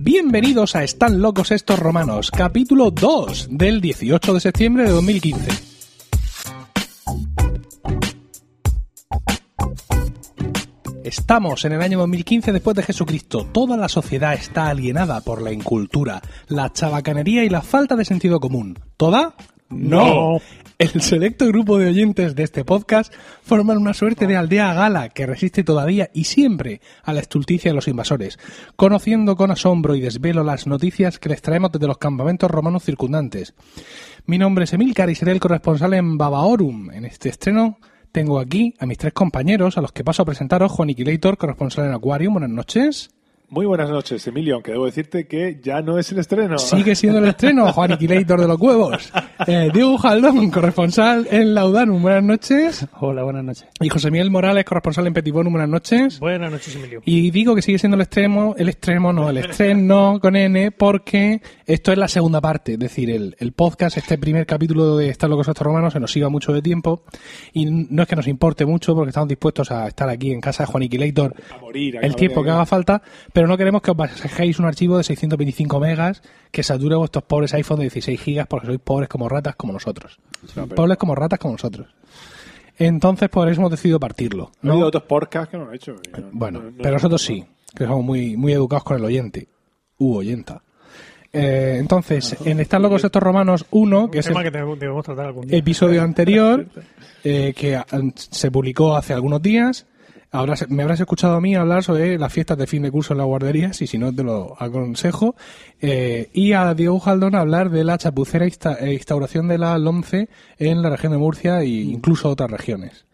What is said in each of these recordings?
Bienvenidos a Están locos estos romanos, capítulo 2 del 18 de septiembre de 2015. Estamos en el año 2015 después de Jesucristo. Toda la sociedad está alienada por la incultura, la chabacanería y la falta de sentido común. ¿Toda? No. El selecto grupo de oyentes de este podcast forman una suerte de aldea gala que resiste todavía y siempre a la estulticia de los invasores, conociendo con asombro y desvelo las noticias que les traemos desde los campamentos romanos circundantes. Mi nombre es Emilcar y seré el corresponsal en Babaorum. En este estreno tengo aquí a mis tres compañeros, a los que paso a presentaros, Juan Iquilator, corresponsal en Aquarium. Buenas noches. Muy buenas noches, Emilio, aunque debo decirte que ya no es el estreno. Sigue siendo el estreno, Juan Iquilator de los huevos. Eh, Diego Jaldón, corresponsal en Laudanum. Buenas noches. Hola, buenas noches. Y José Miguel Morales, corresponsal en Petibonum. Buenas noches. Buenas noches, Emilio. Y digo que sigue siendo el extremo, el extremo no, el estreno con N, porque esto es la segunda parte. Es decir, el, el podcast, este primer capítulo de Estar locos estos romanos, se nos iba mucho de tiempo. Y no es que nos importe mucho, porque estamos dispuestos a estar aquí en casa de Juan Iquilator A morir. a el tiempo que haga falta, pero no queremos que os bajéis un archivo de 625 megas que sature vuestros pobres iPhone de 16 gigas porque sois pobres como ratas como nosotros. No, pero- Pobres como ratas como nosotros. Entonces, por eso hemos decidido partirlo. Ha ¿no? habido otros podcasts que no han hecho. y no- Bueno, no- no- pero nosotros sí, que somos muy, muy educados con el oyente. U oyenta. Eh, entonces, en Están locos estos romanos 1, que es el que debemos, debemos tratar algún día. episodio anterior, eh, que ah, se publicó hace algunos días. Ahora me habrás escuchado a mí hablar sobre las fiestas de fin de curso en las guarderías, y si no te lo aconsejo. Eh, y a Diego Jaldón hablar de la chapucera insta- eh, instauración de la LOMCE en la región de Murcia e incluso otras regiones.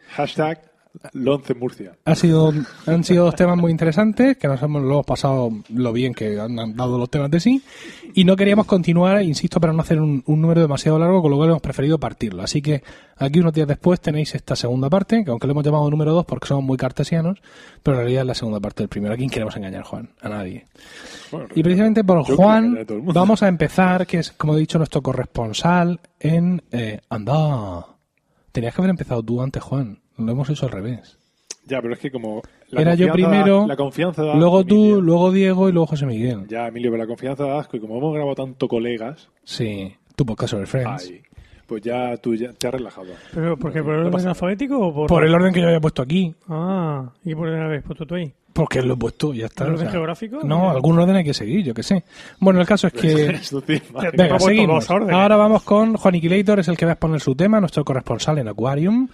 Lonce Murcia. Ha sido, han sido dos temas muy interesantes, que nos hemos, lo hemos pasado lo bien que han dado los temas de sí, y no queríamos continuar, insisto, para no hacer un, un número demasiado largo, con lo cual hemos preferido partirlo. Así que aquí unos días después tenéis esta segunda parte, que aunque lo hemos llamado número dos porque somos muy cartesianos, pero en realidad es la segunda parte del primero. ¿A quién queremos engañar, Juan? A nadie. Bueno, Y precisamente por Juan a vamos a empezar, que es, como he dicho, nuestro corresponsal en... Eh, anda. Tenías que haber empezado tú antes, Juan. Lo hemos hecho al revés. Ya, pero es que como. la Era yo primero, da- la confianza da luego tú, Emilio. luego Diego y luego José Miguel. Ya, Emilio, pero la confianza da asco. Y como hemos grabado tanto colegas, Sí, tu podcast sobre Friends. ay, pues ya tú ya te has relajado. ¿Pero por qué? ¿Por el No orden alfabético o por...? Por el orden que yo había puesto aquí. Ah, ¿y por el habéis puesto tú ahí? Porque lo he puesto, ya está. ¿El o orden sea, geográfico? No, algún orden hay que seguir, yo qué sé. Bueno, el caso es que... Venga, seguimos. Ahora vamos con Juan Iquilator, es el que va a exponer su tema, nuestro corresponsal en Aquarium.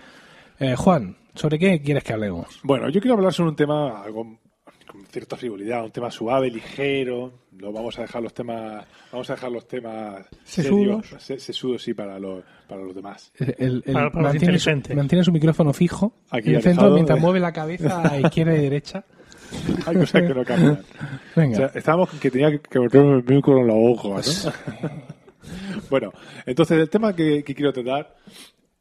Eh, Juan, ¿sobre qué quieres que hablemos? Bueno, yo quiero hablar sobre un tema algo con cierta frivolidad, un tema suave, ligero. No vamos a dejar los temas, vamos a dejar los temas Sesudos. serios, se- sesudos sí para los para los demás. El- el- Para- para los mantiene, su, inteligentes. mantiene su micrófono fijo Aquí en el centro mientras de- mueve la cabeza a izquierda y derecha. Hay cosas que no cambian. Venga. O sea, estábamos que tenía que, meterme el micro en la boca, ¿no? bueno, entonces el tema que, que quiero tratar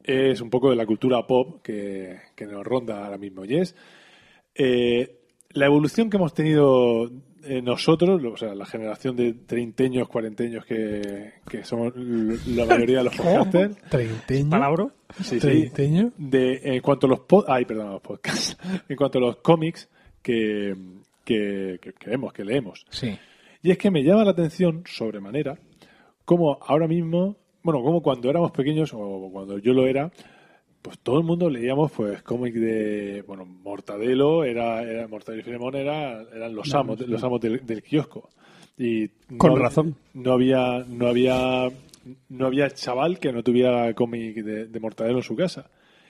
es un poco de la cultura pop que, que nos ronda ahora mismo. Y es eh, la evolución que hemos tenido eh, nosotros, o sea, la generación de treinteños, cuarenteños que, que somos la mayoría de los podcasters. Treinteño. ¿Palabra? Sí, sí. Treinteño. De, en cuanto a los pod- ay, perdón, los podcasts. En cuanto a los cómics que, que, que, que vemos, que leemos. Sí. Y es que me llama la atención sobremanera cómo ahora mismo, bueno, como cuando éramos pequeños o cuando yo lo era, pues todo el mundo leíamos pues cómics de, bueno, Mortadelo, era, era Mortadelo y Filemón era, eran los amos, los amos del, del kiosco. Y Con no- razón. No había, no había, no había chaval que no tuviera cómic de, de Mortadelo en su casa.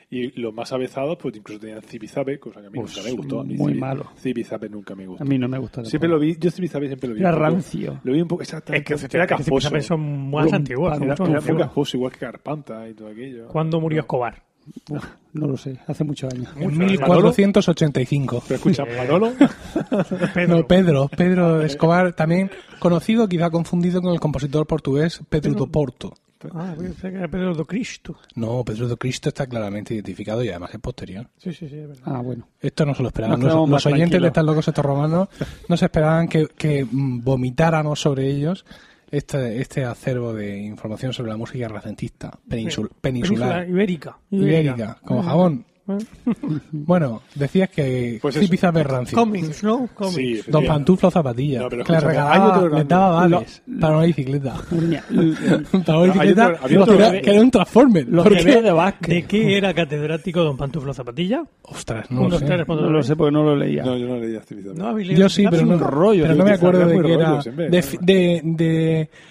Y los más avezados, pues incluso tenían Zipizape, cosa que a mí Pues, nunca me gustó. A mí muy Zipi- malo. Zipizape nunca me gustó. A mí no me gusta. Siempre lo vi, yo Zipizape siempre lo vi. Era un poco- rancio. Lo vi un poco, Es exactamente. que era casposo. que son más antiguas. Era, mucho era muy casposo, igual que Carpanta y todo aquello. ¿Cuándo murió Escobar? Uf, no lo sé, hace muchos años. En Mucho. 1485. Pero escucha, Manolo, Pedro. No, Pedro, Pedro Escobar, también conocido, quizá confundido con el compositor portugués Pedro do Porto. Ah, pensé que era Pedro do Cristo. No, Pedro do Cristo está claramente identificado y además es posterior. Sí, sí, sí, es verdad. Ah, bueno. Esto no se lo esperaban. Nos Los, oyentes de. Están locos estos romanos no se esperaban que, que, vomitáramos sobre ellos este, este acervo de información sobre la música renacentista peninsul- peninsular, Península ibérica. ibérica, como jabón. Bueno, decías que Pues eso. pizza rancio. ¿no? Sí, Don. Pantuflo Zapatilla. No, que le regalaba, hay otro le daba vales para una bicicleta. Para una bicicleta otro- había otro que era- que un Transformer. Porque- bebés de. ¿De qué era catedrático Don Pantuflo Zapatilla? Ostras, no lo sé. tres. No lo sé porque no lo leía. No, yo no leía este video. ¿No Yo sí, pero no, rollo, pero no me que acuerdo de que era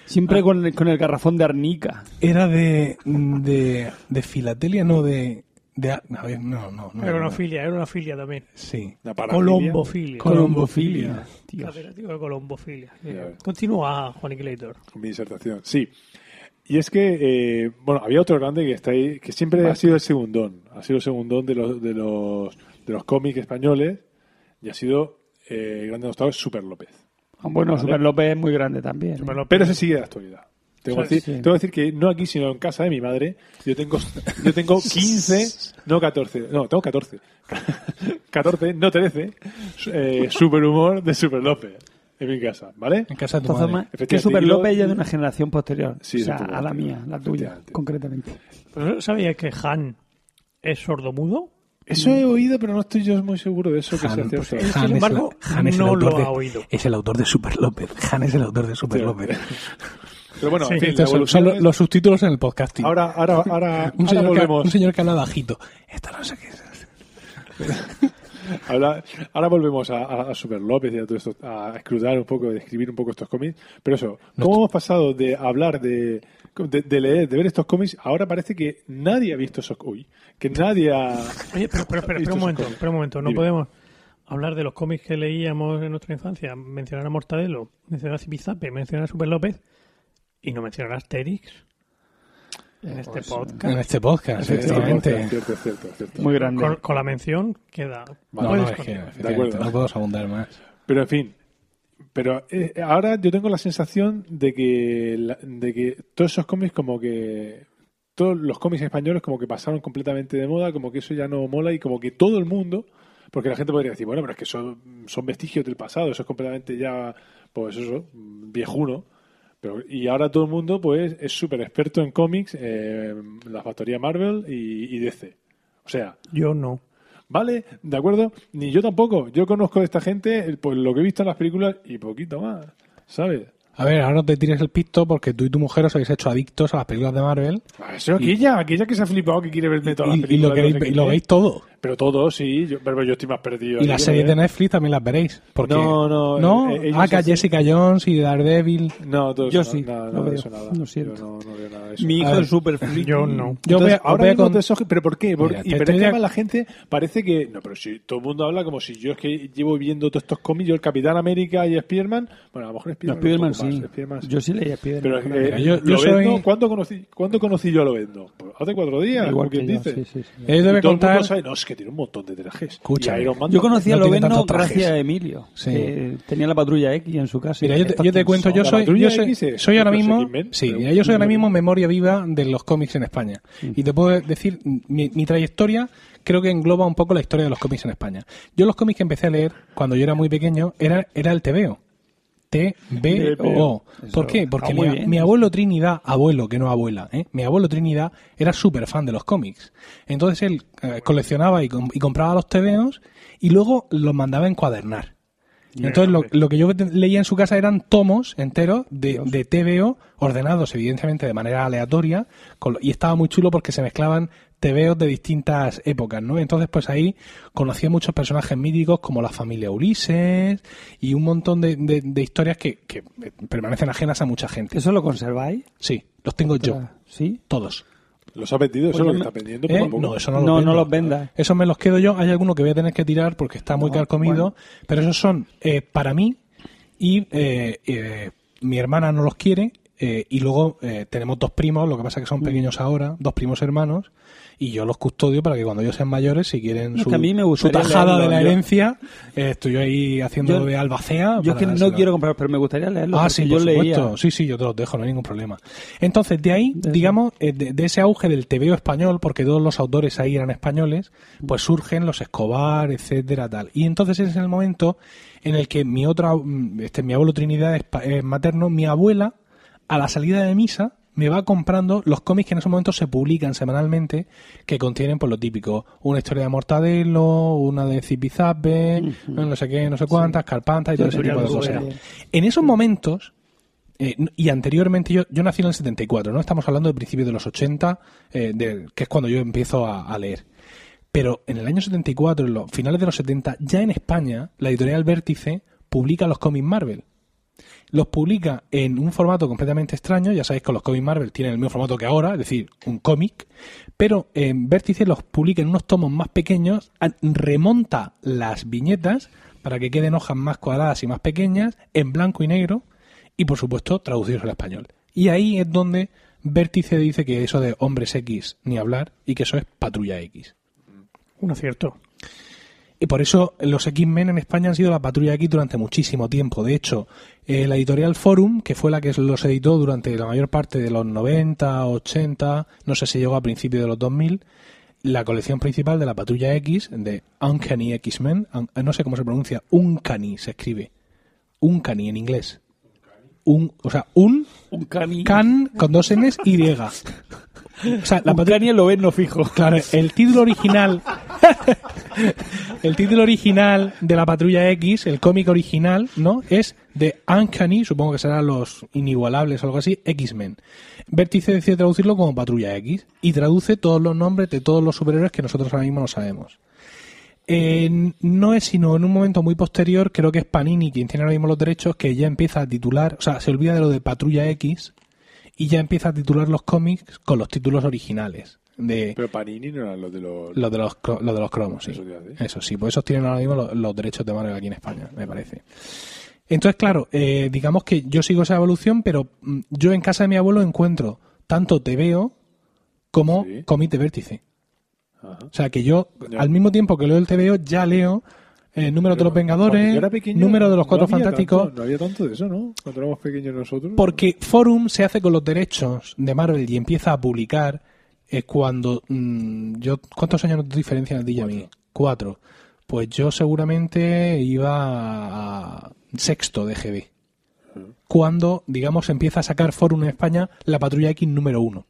siempre, con el garrafón de arnica. era de, de de filatelia, no de de a ver, no, no, no. Era una no. filia, era una filia también. Sí. La. Colombofilia. Colombofilia. Tío. Catedrático de colombofilia. Ves. Continúa, Juaniquilator. Con mi disertación. Sí. Y es que, eh, bueno, había otro grande que está ahí, que siempre ha sido el segundón. Ha sido el segundón de los, de los, de los cómics españoles y ha sido eh, el grande nostalgia Super López. Ah, Bueno, Vale. Super López es muy grande también. Super López. Pero ese sigue de actualidad. Tengo, que decir, sí. tengo que decir que no aquí, sino en casa de mi madre, yo tengo, yo tengo 15, no 14, no, tengo 14. 14, no 13, eh, super humor de Super López en mi casa, ¿vale? En casa de tu madre. que Super López ya de una generación posterior. Sí, o sea, a la mía, la tuya, concretamente. ¿Pero ¿Sabías que Han es sordomudo? Eso he oído, pero no estoy yo muy seguro de eso que Han, sea pues. Sin Han es embargo, el- Han no autor lo de- ha oído. Es el autor de Super López. Han es el autor de Super López. Pero bueno, Sí, en fin, Estos la son, evolución son los, es- los subtítulos en el podcasting. ahora, ahora, ahora, un, ahora señor que, volvemos. un señor que habla bajito. Esto no sé qué es. Ahora, ahora volvemos a, a- a Super López y a todo esto, a escrutar un poco, a describir un poco estos cómics. Pero eso, ¿cómo hemos pasado de hablar de, de, de leer, de ver estos cómics? Ahora parece que nadie ha visto esos. Uy, que nadie ha. Oye, pero, pero, espera, espera visto un momento, espera un momento. No Dime. podemos hablar de los cómics que leíamos en nuestra infancia, mencionar a Mortadelo, mencionar a Zipizape, mencionar a Super López y no mencionar a Asterix en este En podcast. este podcast, Es cierto, efectivamente. es cierto, es cierto, cierto. Muy grande. Con, con la mención queda. No, Vale, no, puedes es que continuar. efectivamente, acuerdo. no puedo abundar más. Pero en fin. Pero eh, ahora yo tengo la sensación de que, la- de que todos esos cómics como que... Todos los cómics españoles como que pasaron completamente de moda, como que eso ya no mola y como que todo el mundo... Porque la gente podría decir, bueno, pero es que son, son vestigios del pasado, eso es completamente ya, pues eso, viejuno. Pero, y ahora todo el mundo pues es súper experto en cómics, eh, la factoría Marvel y, y DC. O sea, Yo no. Vale, de acuerdo, ni yo tampoco. Yo conozco a esta gente, pues lo que he visto en las películas y poquito más, ¿sabes? A ver, ahora no te tires el pisto porque tú y tu mujer os habéis hecho adictos a las películas de Marvel Eso, aquella, aquella que se ha flipado que quiere verme todas las y, y películas. lo, no queréis, sé y lo veis todo. Pero todo, sí, yo, pero yo estoy más perdido. Y las series de Netflix también las veréis. Porque, No, no, ¿No? eh, ellos ah, a hacen- Jessica Jones y Daredevil. No, todo Yo eso, sí, nada, de veo, eso, nada. lo siento. Yo no, no veo nada de eso. Mi A hijo es súper friki. Yo no. Yo voy Entonces, a, os ahora voy a con- esos- pero ¿por qué? Por- Mira, y, pero es voy que a- la gente parece que no, pero si todo el mundo habla como si yo es que llevo viendo todos estos cómics, yo el Capitán América y Spiderman, bueno, a lo mejor Spiderman, Spiderman poco más, sí. Spiderman sí. Yo sí leía Spiderman. Pero Mira, yo- soy- ¿cuándo, conocí, ¿cuándo conocí yo a Lobezno? Pues hace cuatro días, Igual como quien dice. Él debe contar... no, es que tiene un montón de trajes. Man Yo también. conocí a No tiene Lobezno tantos trajes. gracias a Emilio. Sí. que tenía la patrulla X en su casa. Mira, yo te, yo cuento, yo ¿La soy, yo soy, soy ahora mismo, sí, mira, yo soy ahora mismo memoria viva de los cómics en España. Y te puedo decir, mi, mi trayectoria creo que engloba un poco la historia de los cómics en España. Yo los cómics que empecé a leer cuando yo era muy pequeño era, era el TVO. T-B-O. ¿Por qué? Porque está muy mi, mi abuelo Trinidad, abuelo que no abuela, ¿eh? mi abuelo Trinidad era súper fan de los cómics. Entonces él eh, coleccionaba y, y compraba los TVOs y luego los mandaba a encuadernar. Entonces lo, lo que yo leía en su casa eran tomos enteros de, de TVO ordenados evidentemente de manera aleatoria con y estaba muy chulo porque se mezclaban TVOs de distintas épocas, ¿no? Entonces pues ahí conocí a muchos personajes míticos como la familia Ulises y un montón de, de- de historias que, que permanecen ajenas a mucha gente. ¿Eso lo conserváis? Sí, los tengo yo, Ah, ¿Sí? todos. ¿Los ha vendido? ¿Eso Pues es lo yo que me- está vendiendo ¿Eh? No, eso no, No, los no los vendas. Esos me los quedo yo. Hay alguno que voy a tener que tirar porque está muy No, carcomido. Pero esos son eh, para mí y eh, eh, mi hermana no los quiere. eh, y luego eh, tenemos dos primos, lo que pasa que Mm. son pequeños ahora, dos primos hermanos. Y yo los custodio para que cuando ellos sean mayores, si quieren su, mí me tajada de la yo- herencia, eh, estoy yo ahí haciendo Yo- de albacea. Yo es que no quiero comprar, pero me gustaría leerlo. Ah, sí, yo por leía. supuesto. Sí, sí, yo te los dejo, no hay ningún problema. Entonces, de ahí, De digamos, eh, de, de ese auge del TVO español, porque todos los autores ahí eran españoles, pues surgen los Escobar, etcétera, tal. Y entonces ese es el momento en el que mi otra, mm, este, mi abuelo Trinidad es, es materno, mi abuela, a la salida de misa, me va comprando los cómics que en esos momentos se publican semanalmente, que contienen por lo típico, una historia de Mortadelo, una de Zipizape, no sé qué, no sé cuántas, Carpanta y todo ese tipo de cosas. En esos momentos, eh, y anteriormente yo, yo nací en el 74, ¿no? Estamos hablando de principios de los 80, eh, de- que es cuando yo empiezo a, a leer. Pero en el año 74, en los finales de los 70, ya en España, la editorial Vértice publica los cómics Marvel. Los publica en un formato completamente extraño, ya sabéis que los cómics Marvel tienen el mismo formato que ahora, es decir, un cómic, pero en Vértice los publica en unos tomos más pequeños, remonta las viñetas para que queden hojas más cuadradas y más pequeñas, en blanco y negro, y por supuesto traducidos al español. Y ahí es donde Vértice dice que eso de hombres X ni hablar y que eso es patrulla X. Un acierto. Y por eso los X-Men en España han sido la patrulla X durante muchísimo tiempo. De hecho, eh, la editorial Forum, que fue la que los editó durante la mayor parte de los 90, 80, no sé si llegó a principios de los 2000, la colección principal de la patrulla X, de Uncanny X-Men, un- no sé cómo se pronuncia, Uncanny se escribe. Uncanny en inglés. Un, o sea, un Un cani. can con dos N's y. O sea, la cani lo ves no fijo. Claro, el título original. el título original de la Patrulla X, el cómic original, ¿no? Es de Uncanny, supongo que serán los inigualables o algo así, X-Men. Vértice decide traducirlo como Patrulla X y traduce todos los nombres de todos los superhéroes que nosotros ahora mismo no sabemos. Eh, no es sino en un momento muy posterior, creo que es Panini quien tiene ahora mismo los derechos, que ya empieza a titular, o sea, se olvida de lo de Patrulla X y ya empieza a titular los cómics con los títulos originales. De, Pero Panini no eran los de los... lo de los, cro- lo de los cromos, sí. Eso te sí, pues esos tienen ahora mismo los, los derechos de Marvel aquí en España, me parece. Entonces, claro, eh, digamos que yo sigo esa evolución, pero mm, yo en casa de mi abuelo encuentro tanto TVO como Sí. cómic de vértice. Ajá. O sea que yo, Ya. al mismo tiempo que leo el TVO, ya leo el número de los Vengadores, pequeño, número de los Cuatro Fantásticos. tanto- no había tanto de eso, ¿no? Cuando éramos pequeños nosotros. Porque Forum se hace con los derechos de Marvel y empieza a publicar es cuando mm, yo ¿cuántos años nos diferencian a ti y a mí? Cuatro. Pues yo seguramente iba a sexto de GB. Cuando, digamos, empieza a sacar Forum en España la Patrulla X número uno.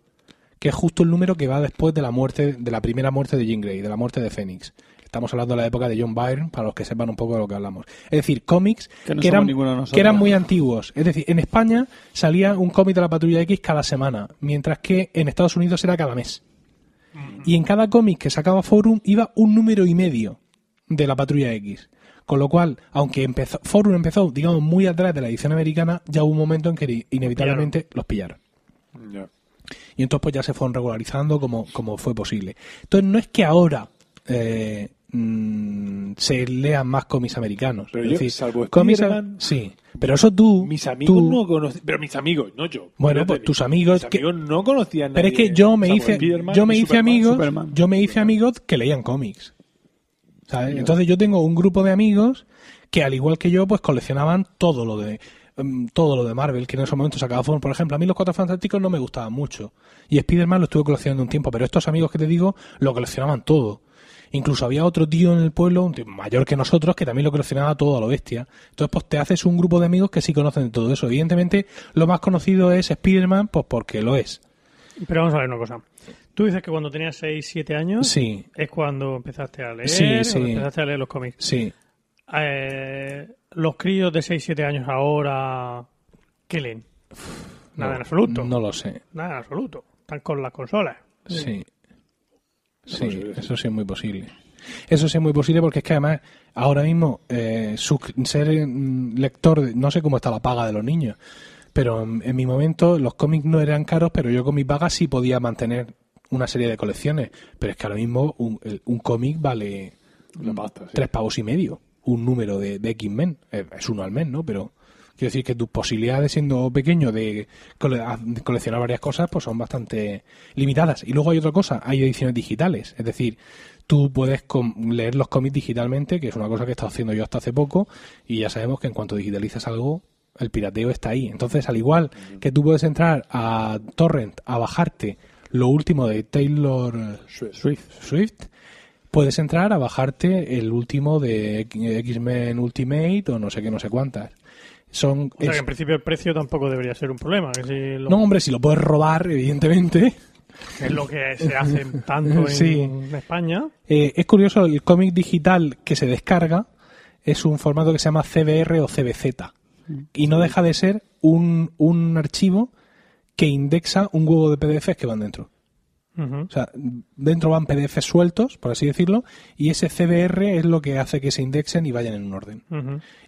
Que es justo el número que va después de la muerte, de la primera muerte de Jean Grey, de la muerte de Fénix. Estamos hablando de la época de John Byrne, para los que sepan un poco de lo que hablamos. Es decir, cómics Que no que, somos eran, que eran muy antiguos. Es decir, en España salía un cómic de la Patrulla X cada semana, mientras que en Estados Unidos era cada mes. Y en cada cómic que sacaba Forum iba un número y medio de la Patrulla X. Con lo cual, aunque empezó, Forum empezó, digamos, muy atrás de la edición americana, ya hubo un momento en que inevitablemente los pillaron. Y entonces pues ya se fueron regularizando como, como fue posible. Entonces no es que ahora eh, mm, se lean más cómics americanos. Pero es yo, decir, salvo cómics Sí, pero eso tú... Mis amigos tú- no conocían... Pero mis amigos, no yo. Bueno, pues tus amigos Mis que- amigos no conocían Pero es que yo me hice, yo me hice Superman. amigos, Superman. yo me hice amigos que leían cómics. ¿sabes? Entonces yo tengo un grupo de amigos que al igual que yo, pues coleccionaban todo lo de mm, todo lo de Marvel, que en ese momento sacaba. Por ejemplo, a mí los Cuatro Fantásticos no me gustaban mucho. Y Spider-Man lo estuve coleccionando un tiempo, pero estos amigos que te digo lo coleccionaban todo. Incluso había otro tío en el pueblo, un tío mayor que nosotros, que también lo coleccionaba todo a lo bestia. Entonces, pues te haces un grupo de amigos que sí conocen todo eso. Evidentemente, lo más conocido es Spider-Man, pues porque lo es. Pero vamos a ver una cosa. Tú dices que cuando tenías 6, 7 años Sí, es cuando empezaste a leer, Sí, empezaste a leer los cómics. sí. Eh, los críos de 6, 7 años ahora, ¿qué leen? Nada No, en absoluto. No lo sé. Nada en absoluto. Están con las consolas. Sí. Sí, posible, eso sí es muy posible. Eso sí es muy posible porque es que además ahora mismo eh, su- ser mm, lector, no sé cómo está la paga de los niños, pero en, en mi momento los cómics no eran caros, pero yo con mi paga sí podía mantener una serie de colecciones. Pero es que ahora mismo un, cómic vale Una pasta, sí. tres pavos y medio, un número de, de X-Men. Eh, Es uno al mes, ¿no? Pero quiero decir que tus posibilidades siendo pequeño de, cole- de coleccionar varias cosas pues son bastante limitadas. Y luego hay otra cosa, hay ediciones digitales. Es decir, tú puedes leer los cómics digitalmente, que es una cosa que he estado haciendo yo hasta hace poco, y ya sabemos que en cuanto digitalizas algo, el pirateo está ahí. Entonces, al igual que tú puedes entrar a Torrent a bajarte lo último de Taylor Swift. Swift, puedes entrar a bajarte el último de X-Men Ultimate o no sé qué, no sé cuántas. Son... O sea es- que en principio el precio tampoco debería ser un problema. Que si lo, No, hombre, si lo puedes robar, evidentemente. es lo que se hace tanto en Sí. España. Eh, es curioso, el cómic digital que se descarga es un formato que se llama CBR o CBZ. Y no deja de ser un, un archivo que indexa un huevo de PDFs que van dentro. O sea, dentro van PDFs sueltos, por así decirlo, y ese CBR es lo que hace que se indexen y vayan en un orden.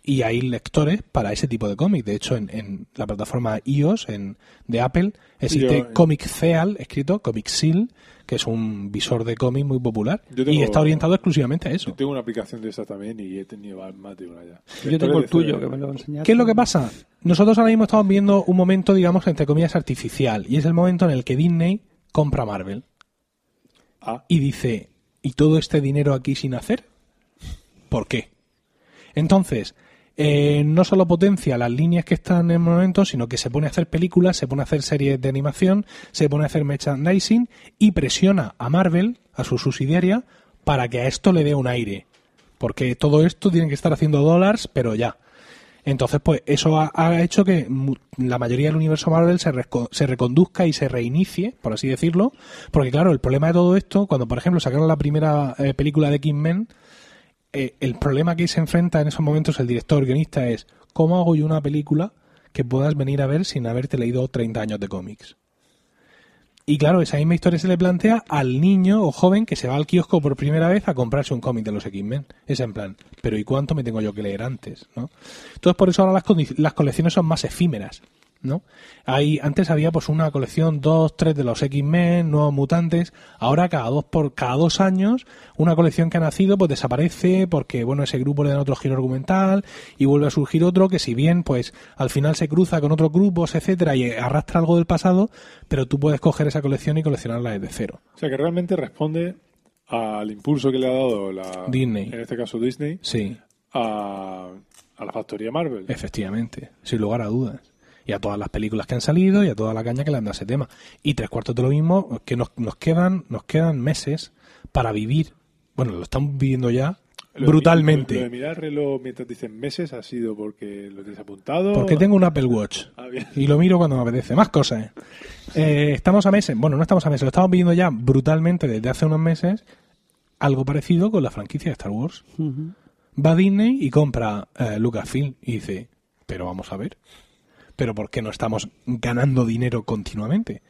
Y hay lectores para ese tipo de cómic. De hecho, en, en la plataforma iOS en, de Apple existe Yo- Comic Seal, escrito Comic Seal, que es un visor de cómic muy popular. Yo tengo- Y está orientado exclusivamente a Yo eso. tengo una aplicación de esa también y he tenido más de una ya. Yo tengo el tuyo, que me lo enseñaste. ¿Qué es lo que pasa? Nosotros ahora mismo estamos viendo un momento, digamos, entre comillas, artificial. Y es el momento en el que Disney compra Marvel. Ah, y dice, ¿y todo este dinero aquí sin hacer? ¿Por qué? Entonces, eh, no solo potencia las líneas que están en el momento, sino que se pone a hacer películas, se pone a hacer series de animación, se pone a hacer merchandising y presiona a Marvel, a su subsidiaria, para que a esto le dé un aire. Porque todo esto tiene que estar haciendo dólares, pero ya. Entonces, pues eso ha, hecho que la mayoría del universo Marvel se reconduzca y se reinicie, por así decirlo. Porque, claro, el problema de todo esto, cuando, por ejemplo, sacaron la primera eh, película de X-Men, eh, el problema que se enfrenta en esos momentos el director guionista es ¿cómo hago yo una película que puedas venir a ver sin haberte leído 30 años de cómics? Y claro, esa misma historia se le plantea al niño o joven que se va al kiosco por primera vez a comprarse un cómic de los X-Men. Es en plan, pero ¿y cuánto me tengo yo que leer antes? ¿no? Entonces por eso ahora las, las colecciones son más efímeras. ¿No? Hay, antes había pues una colección, dos, tres de los X-Men, nuevos mutantes. Ahora cada dos por cada dos años una colección que ha nacido pues desaparece porque bueno ese grupo le dan otro giro argumental y vuelve a surgir otro que si bien pues al final se cruza con otros grupos etcétera y arrastra algo del pasado, pero tú puedes coger esa colección y coleccionarla desde cero. o sea que realmente responde al impulso que le ha dado la Disney. en este caso Disney, Sí, a, a la factoría Marvel. efectivamente, sin lugar a dudas. Y a todas las películas que han salido y a toda la caña que le han dado a ese tema. Y tres cuartos de lo mismo, que nos, nos quedan, nos quedan meses para vivir. Bueno, lo estamos viviendo ya Lo de brutalmente. mi- Lo, de mirar el reloj mientras dicen meses ha sido porque lo tienes apuntado. Porque tengo un Apple Watch. Ah. Y lo miro cuando me apetece. Más cosas. ¿eh? Eh, estamos a meses. Bueno, no estamos a meses. Lo estamos viviendo ya brutalmente desde hace unos meses. Algo parecido con la franquicia de Star Wars. Va a Disney y compra eh, Lucasfilm. Y dice, pero vamos a ver. Pero ¿por qué no estamos ganando dinero continuamente?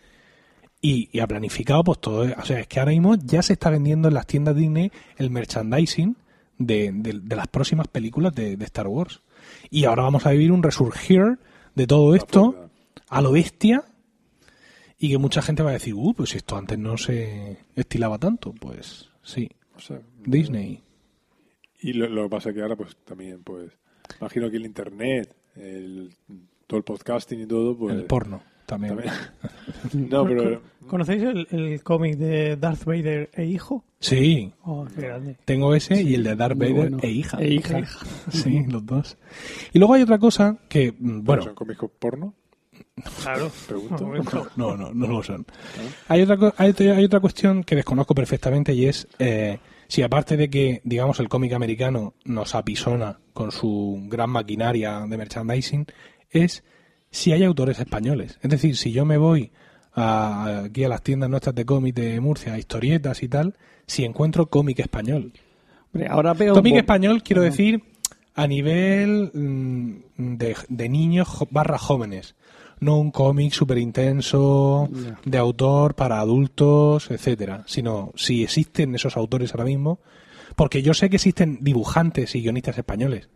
Y, y ha planificado pues todo. O sea, es que ahora mismo ya se está vendiendo en las tiendas Disney el merchandising de, de- de las próximas películas de, de Star Wars. Y ahora vamos a vivir un resurgir de todo esto a lo bestia y que mucha gente va a decir, uh, pues esto antes no se estilaba tanto, pues sí, O sea, Disney. Y lo, lo que pasa es que ahora, pues también, pues, imagino que el internet, el, todo el podcasting y todo, pues. el porno también. también- no, pero. ¿Conocéis el, el cómic de Darth Vader e hijo? Sí, Oh, qué grande. tengo ese y el de Darth muy Vader bueno. e hija. E hija. Sí, los dos. Y luego hay otra cosa que, mm, Bueno, ¿Son cómicos porno? Claro. No, no, no lo son. Hay otra, hay, otra- hay otra cuestión que desconozco perfectamente y es eh, si aparte de que, digamos, el cómic americano nos apisona con su gran maquinaria de merchandising, es si hay autores españoles. Es decir, si yo me voy a- aquí a las tiendas nuestras de cómic de Murcia, a historietas y tal, si encuentro cómic español. Hombre, ahora veo Cómic español quiero decir a nivel mm, de, de niños barra jóvenes. No un cómic súper intenso de autor para adultos, etcétera. Sino si existen esos autores ahora mismo. Porque yo sé que existen dibujantes y guionistas españoles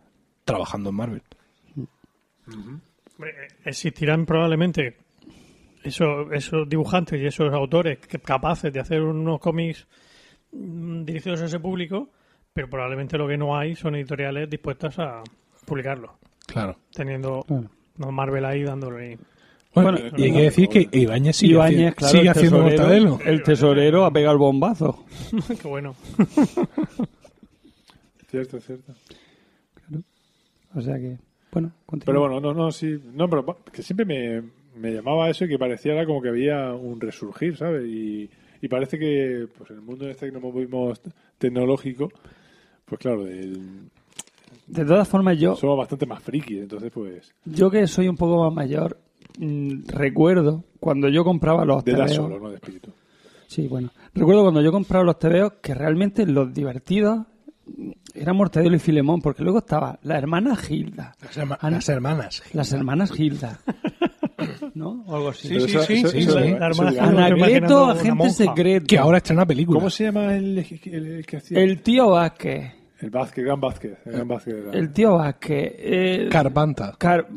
trabajando en Marvel. Existirán probablemente esos, esos dibujantes y esos autores que- capaces de hacer unos cómics mm, dirigidos a ese público, pero probablemente lo que no hay son editoriales dispuestas a publicarlo, Claro. teniendo Claro. Marvel ahí dándole. Bueno, Bueno, y hay que decir que Ibáñez sigue, Ibáñez, haci- claro, sigue el haciendo tesorero, mortadelo. El tesorero ha pegado el bombazo. Qué bueno. Cierto, cierto. O sea que, bueno, continúa. Pero bueno, no, no, sí. No, pero que siempre me, me llamaba eso y que pareciera como que había un resurgir, ¿sabes? Y, y parece que, pues en el mundo este que nos movimos tecnológico, pues claro, el- de todas formas, yo, Somos bastante más frikis, entonces pues... yo que soy un poco más mayor, mm, recuerdo cuando yo compraba los De edad tebeos. solo, no de espíritu. Sí, bueno. Recuerdo cuando yo compraba los tebeos que realmente los divertidos eran Mortadelo y Filemón, porque luego estaba la hermana Gilda, Las, herma- Ana- las hermanas. las hermanas Gilda, ¿no? O algo así. Sí, sí, sí, sí, sí. Anacleto, imaginando una agente secreto. Que ahora estrena película. ¿Cómo se llama el, el- el que hacía? El tío Vázquez. El Vázquez, Gran Vázquez. El Gran Vázquez era- El tío Vázquez. eh, Carpanta. Car-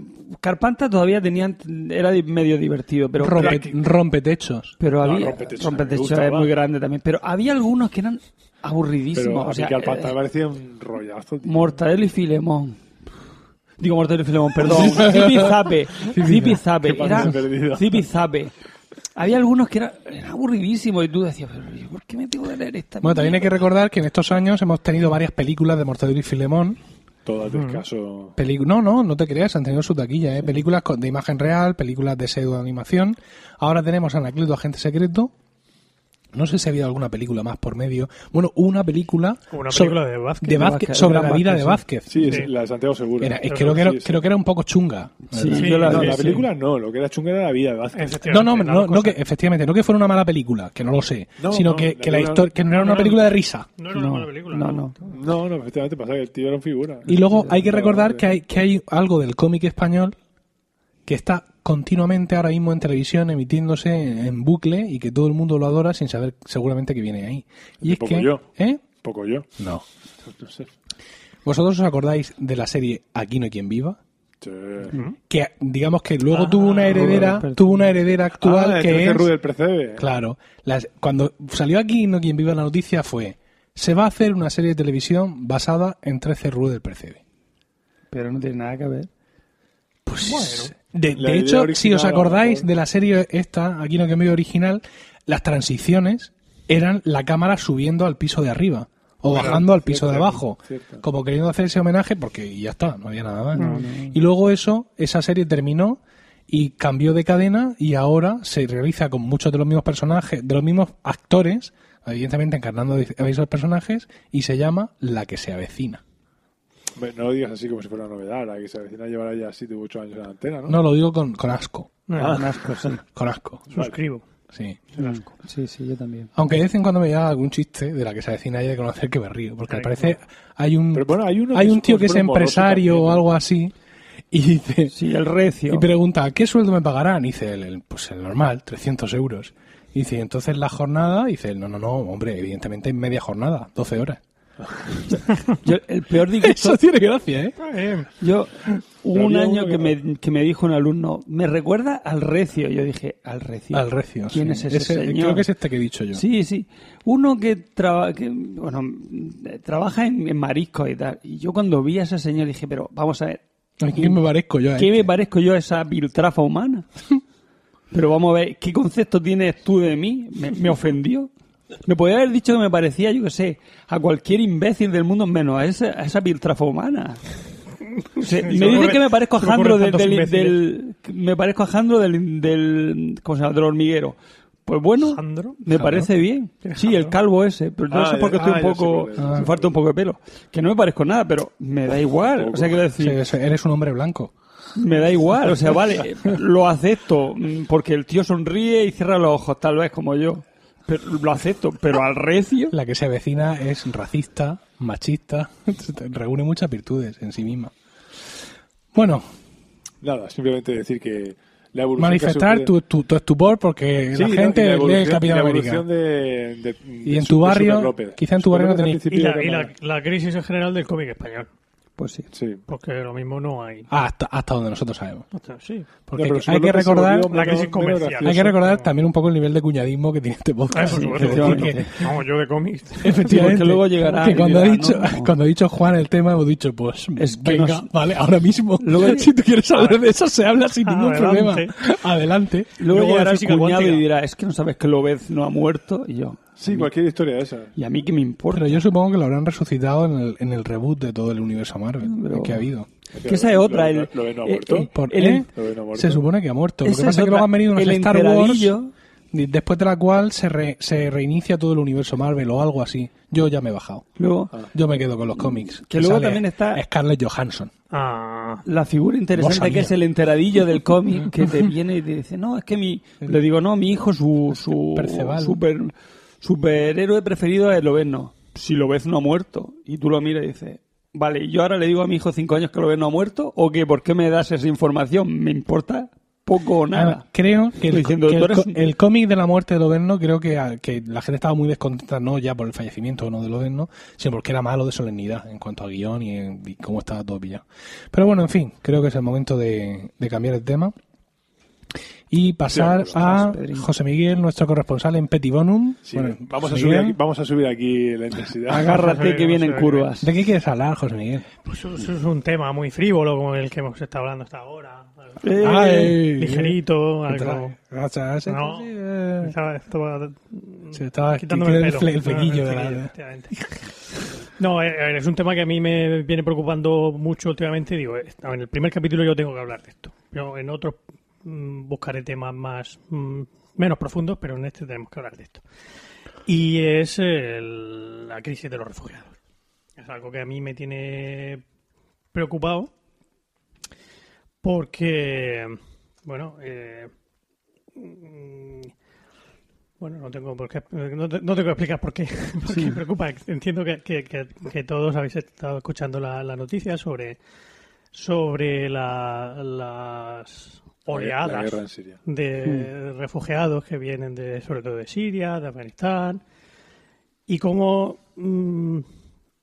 Carpanta todavía tenía, era di- medio divertido, pero, Rompe, rompetechos. pero No, había. Rompetechos, Rompetechos gustaba. es muy grande también. Pero había algunos que eran aburridísimos. Pero o a sea, mí Carpanta eh, me parecía un rollazo. tío. Mortadelo y Filemón. Digo Mortadelo y Filemón, perdón. Era perdido. Zipizape. Había algunos que eran, eran aburridísimos y tú decías, pero ¿y ¿por qué me tengo que leer esta? Bueno, también hay que mierda?". recordar que en estos años hemos tenido varias películas de Mortadelo y Filemón. Todas del caso. Pelicu- no, no, no te creas, han tenido su taquilla, ¿eh? Películas con- de imagen real, películas de pseudoanimación. Ahora tenemos Anacleto, Agente Secreto. No sé si ha habido alguna película más por medio. Bueno, una película, Una sobre- de Vázquez. de Vázquez- Vázquez, sobre la vida Vázquez, de. Vázquez. Sí, Sí. la de Santiago Segura. Era- es- Pero creo, que era, sí, sí. creo que era un poco chunga. Sí, Sí, yo la película no, lo que era chunga era la vida de Vázquez. No, no, no, no que, efectivamente, no que fuera una mala película, que no lo sé, No, sino no, que, la que la historia, que no era una película de risa. No era una mala película. no, no. No, no, efectivamente pasa que el tío era un figura. Y luego hay que recordar que hay, que hay algo del cómic español que está continuamente ahora mismo en televisión emitiéndose en, bucle y que todo el mundo lo adora sin saber seguramente que viene ahí. Y es Poco que... yo. ¿Eh? Poco yo. No. No sé. ¿Vosotros os acordáis de la serie Aquí no hay quien viva? Sí. Que digamos que luego Ah, tuvo una heredera, tuvo una heredera actual ah, que 13 es... Ru del Precebe. Claro. las- cuando salió Aquí no hay quien viva la noticia fue se va a hacer una serie de televisión basada en 13 Rue del Percebe. Pero no tiene nada que ver. Pues, de, de hecho, original, si os acordáis de la serie esta, aquí no que medio original, las transiciones eran la cámara subiendo al piso de arriba o bajando al piso cierto, de abajo, cierto. como queriendo hacer ese homenaje porque ya está, no había nada más. Y luego eso, esa serie terminó y cambió de cadena y ahora se realiza con muchos de los mismos personajes, de los mismos actores, evidentemente encarnando a esos personajes y se llama La que se avecina. No lo digas así como si fuera una novedad, la que se avecina llevará ya 7 u 8 años en la antena, ¿no? No lo digo con, con asco, Ah, Un asco, sí. con asco. suscribo. Sí. Sí, sí, yo también. Aunque de vez en cuando me llega algún chiste de la que se avecina y de conocer que me río. Porque al parecer hay un, Pero bueno, hay uno hay que un tío que es empresario también, o algo así y dice Sí, el recio. y pregunta, ¿qué sueldo me pagarán? Y dice él, el- pues el normal, 300 euros. Y dice, entonces la jornada, y dice él, no, no, no, hombre, evidentemente en media jornada, 12 horas. Yo- el peor disgusto Eso tiene gracia, ¿eh? Yo, un año que me, que me dijo un alumno, me recuerda al recio. Yo dije, al recio. Al recio. ¿Quién sí. es ese, señor? Creo que es este que he dicho yo. Sí, sí. Uno que, traba- que bueno, trabaja en, en mariscos y tal. Y yo cuando vi a ese señor dije, pero vamos a ver, ¿A quién me parezco yo? a ¿qué este? me parezco yo a esa piltrafa humana? pero vamos a ver, ¿qué concepto tienes tú de mí? ¿Me, me ofendió? Me podía haber dicho que me parecía, yo qué sé, a cualquier imbécil del mundo menos a esa, a esa piltrafa humana. O sea, me se me dice ocurre- que me parezco a Jandro del, me parezco a Jandro del, del ¿cómo se llama? del hormiguero. Pues bueno, ¿Jandro? me parece bien. Sí, el calvo ese, pero no Ah, sé por qué estoy ah, un sé poco, me falta un poco de pelo. Que no me parezco nada, pero me da igual. O sea, quiero decir, es- eres un hombre blanco. me da igual. O sea, vale, lo acepto mm, porque el tío sonríe y cierra los ojos, tal vez como yo. Pero lo acepto, pero al recio. La que se avecina es racista, machista, reúne muchas virtudes en sí misma. Bueno, Nada, simplemente decir que la evolución manifestar sufrido- tu, tu, tu estupor porque Sí, la gente lee evolución- el Capitán y la América. de, de- Y en su- tu barrio, quizá en tu barrio no tenéis- y la, y la, la crisis en general del cómic español. Pues sí. Sí. Porque lo mismo no hay. Ah, hasta, hasta donde nosotros sabemos. Sea, sí. Porque No, hay que recordar la crisis comercial. hay que recordar también un poco el nivel de cuñadismo que tiene este Ah, podcast. por Sí, supuesto. efectivamente. Vamos, yo de cómics. Efectivamente. porque luego llegará Que cuando, ha dicho, no, no. cuando ha dicho Juan el tema, hemos dicho, pues Es que venga, nos- vale, ahora mismo. Luego- si tú quieres hablar de eso, se habla sin ningún Adelante. problema. Adelante. Luego, Luego llegará el cuñado cuántica. y dirá, es que no sabes que Lobez no ha muerto. Y yo, Sí, cualquier historia de esa. ¿y a mí qué me importa? Pero yo supongo que lo habrán resucitado en el, en el reboot de todo el universo Marvel Pero- que ha habido. Que esa es otra. El, lo- lo- no ha eh, muerto. eh, ¿Por el-? Lo muerto. Se supone que ha muerto. Lo que pasa es es que luego han venido unos Star Wars. enteradillo después de la cual se, re- se reinicia todo el universo Marvel o algo así. Yo ya me he bajado. Luego, Yo me quedo con los cómics. Que luego también está- Scarlett Johansson. Ah, la figura interesante que es el enteradillo del cómic que te viene y te dice, no, es que mi... Le digo, no, mi hijo, su, su Perceval. super, superhéroe preferido es Lobezno. Si Lobezno ha muerto. Y tú lo miras y dices, vale, ¿y yo ahora le digo a mi hijo de cinco años que Lobezno ha muerto? ¿O que por qué me das esa información? ¿Me importa poco o nada? Ah, creo que el, diciendo, que el eres cómic de la muerte de Loberno, creo que, a- que la gente estaba muy descontenta, no ya por el fallecimiento o no de Loberno, sino porque era malo de solemnidad en cuanto a guion y, en- y cómo estaba todo pillado. Pero bueno, en fin, creo que es el momento de, de cambiar el tema y pasar Sí, a Pedrín. José Miguel, nuestro corresponsal en Petibonum. Sí, Bueno, vamos, a subir Miguel, aquí, vamos a subir aquí la intensidad. Agárrate que vienen curvas. ¿De qué quieres hablar, José Miguel? pues eso es un tema muy frívolo como el que hemos estado hablando hasta ahora. Eh, Ay, Ligerito, ¿qué tal? algo... Gracias, No. sí, eh, Estaba, estaba Se estaba quitándome el, el, pelo. fle- el flequillo de la... No, eh, eh, es un tema que a mí me viene preocupando mucho últimamente. Digo, eh, en el primer capítulo yo tengo que hablar de esto. Pero en otros buscaré temas más mm, menos profundos, pero en este tenemos que hablar de esto. Y es el- la crisis de los refugiados. Es algo que a mí me tiene preocupado porque, bueno, eh, mm, bueno, no tengo por qué, no, te- no tengo que explicar por qué, por qué me preocupa. Entiendo que, que- que- que todos habéis estado escuchando la, la noticia sobre, sobre la- las La oleadas de refugiados que vienen de sobre todo de Siria, de Afganistán y cómo mm,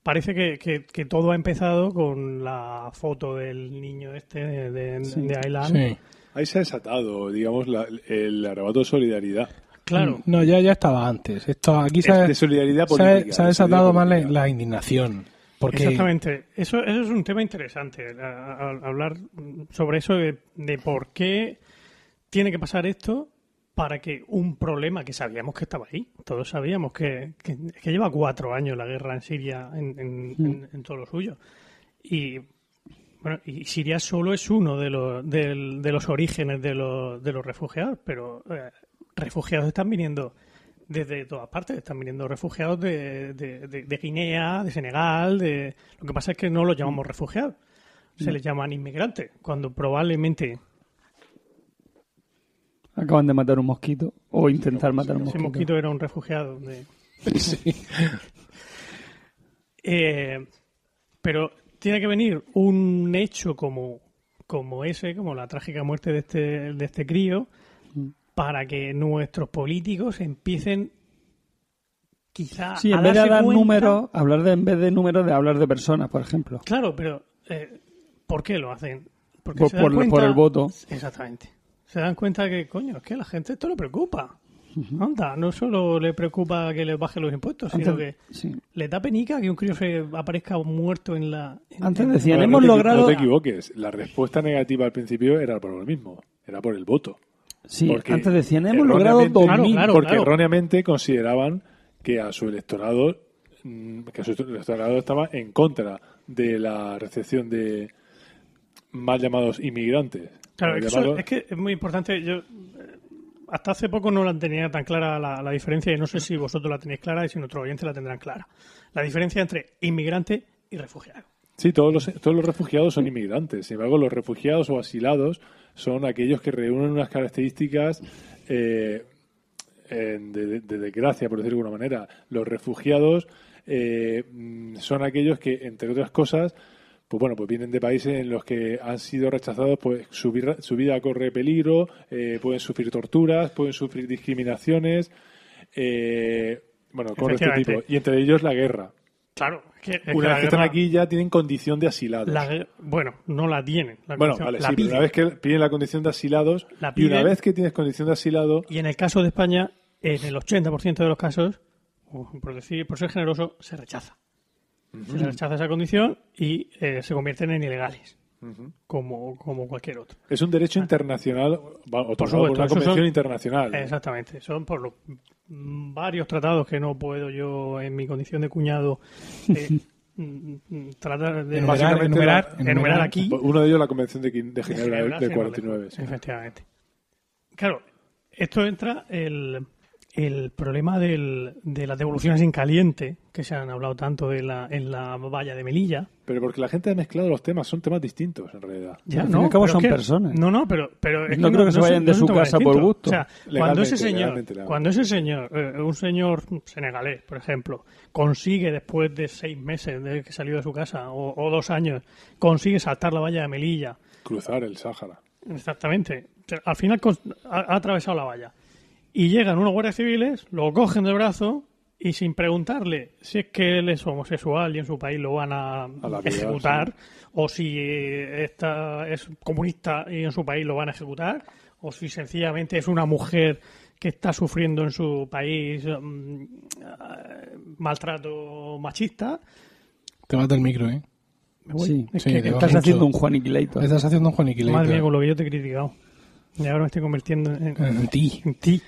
parece que, que- que todo ha empezado con la foto del niño este de, de. Sí. Ahí se ha desatado, digamos, la- el arrebato de solidaridad. Claro, No, ya, ya estaba antes. Esto aquí se, Es ha- de solidaridad se ha- política. se ha de desatado solidaridad más la indignación. Porque Exactamente. Eso, eso es un tema interesante, a- a- hablar sobre eso de, de por qué tiene que pasar esto para que un problema que sabíamos que estaba ahí, todos sabíamos que, que, que lleva cuatro años la guerra en Siria en, en- en- en todo lo suyo. Y bueno, y Siria solo es uno de los, del- de los orígenes de los, de los refugiados, pero eh, refugiados están viniendo desde todas partes. Están viniendo refugiados de, de- de- de Guinea, de Senegal. De... Lo que pasa es que no los llamamos refugiados. Se les llaman inmigrantes, cuando probablemente Acaban de matar un mosquito. O intentar matar un ese mosquito. mosquito era un refugiado. de- Eh, pero tiene que venir un hecho como, como ese, como la trágica muerte de este, de este crío, para que nuestros políticos empiecen quizá Sí, a en vez de dar cuenta- números, hablar de, en vez de números, de hablar de personas, por ejemplo. Claro, pero eh, ¿por qué lo hacen? Porque Por- se dan por- cuenta- por el voto. Exactamente. Se dan cuenta que, coño, es que a la gente esto le preocupa. Anda, no solo le preocupa que les bajen los impuestos, sino que sí. le da penica que un crío se aparezca muerto en la... en- Antes decían, hemos no logrado... No te equivoques. La respuesta negativa al principio era por lo mismo. Era por el voto. Sí, Porque antes decían, hemos logrado erróneamente- 2000. Claro, porque claro. erróneamente consideraban que a su electorado mm, que su electorado estaba en contra de la recepción de mal llamados inmigrantes. Claro, Mal eso llamados- es que es muy importante. Yo eh, hasta hace poco no la tenía tan clara la, la diferencia y no sé si vosotros la tenéis clara y si nuestros oyentes la tendrán clara. La diferencia entre inmigrante y refugiado. Sí, todos los, todos los refugiados son inmigrantes. Sin embargo, los refugiados o asilados son aquellos que reúnen unas características eh, de, de- de desgracia, por decirlo de alguna manera. Los refugiados eh, son aquellos que, entre otras cosas, pues bueno, pues vienen de países en los que han sido rechazados, pues su, vi- su vida corre peligro, eh, pueden sufrir torturas, pueden sufrir discriminaciones, eh, bueno, con este tipo. Y entre ellos la guerra. Claro, que, es que Una la vez que están aquí ya tienen condición de asilados. la bueno, no la tienen. la Bueno, vale, la sí, pero piden. una vez que piden la condición de asilados, La y una piden. vez que tienes condición de asilado, Y en el caso de España, en el 80% de los casos, por decir, por ser generoso, se rechaza. Se rechaza esa condición y eh, se convierten en ilegales, como, como cualquier otro. es un derecho internacional, va, otorgado por, supuesto, una convención son- internacional. Exactamente. Son por los mm, varios tratados que no puedo yo, en mi condición de cuñado, eh, mm, mm, tratar de Enumerar, enumerar, la- enumerar enumerar. aquí. Uno de ellos la convención de, de Ginebra Ginebra, del sí, 49. no, sí. Efectivamente. Claro, esto entra el, el problema del, de las devoluciones en caliente, que se han hablado tanto de la, en la valla de Melilla. Pero porque la gente ha mezclado los temas, son temas distintos en realidad. Ya, Al fin y al cabo son es que- personas. No, no, pero, pero es No creo que se vayan de su casa por gusto. O sea, cuando ese señor, cuando ese señor, eh, un señor senegalés, por ejemplo, consigue después de seis meses de que salió de su casa o, o dos años, consigue saltar la valla de Melilla, Cruzar el Sáhara. Exactamente. O sea, Al final ha atravesado la valla. Y llegan unos guardias civiles, lo cogen de brazo y sin preguntarle si es que él es homosexual y en su país lo van a, ejecutar, o si esta es comunista y en su país lo van a ejecutar, o si sencillamente es una mujer que está sufriendo en su país mm, eh, maltrato machista. Te vas del micro, ¿eh? Me voy. Sí, Es sí, que- Estás mucho. haciendo un Juaniquilator. Estás haciendo un Juaniquilator. madre mía, con lo que yo te he criticado. Y ahora me estoy convirtiendo en, En ti. en ti.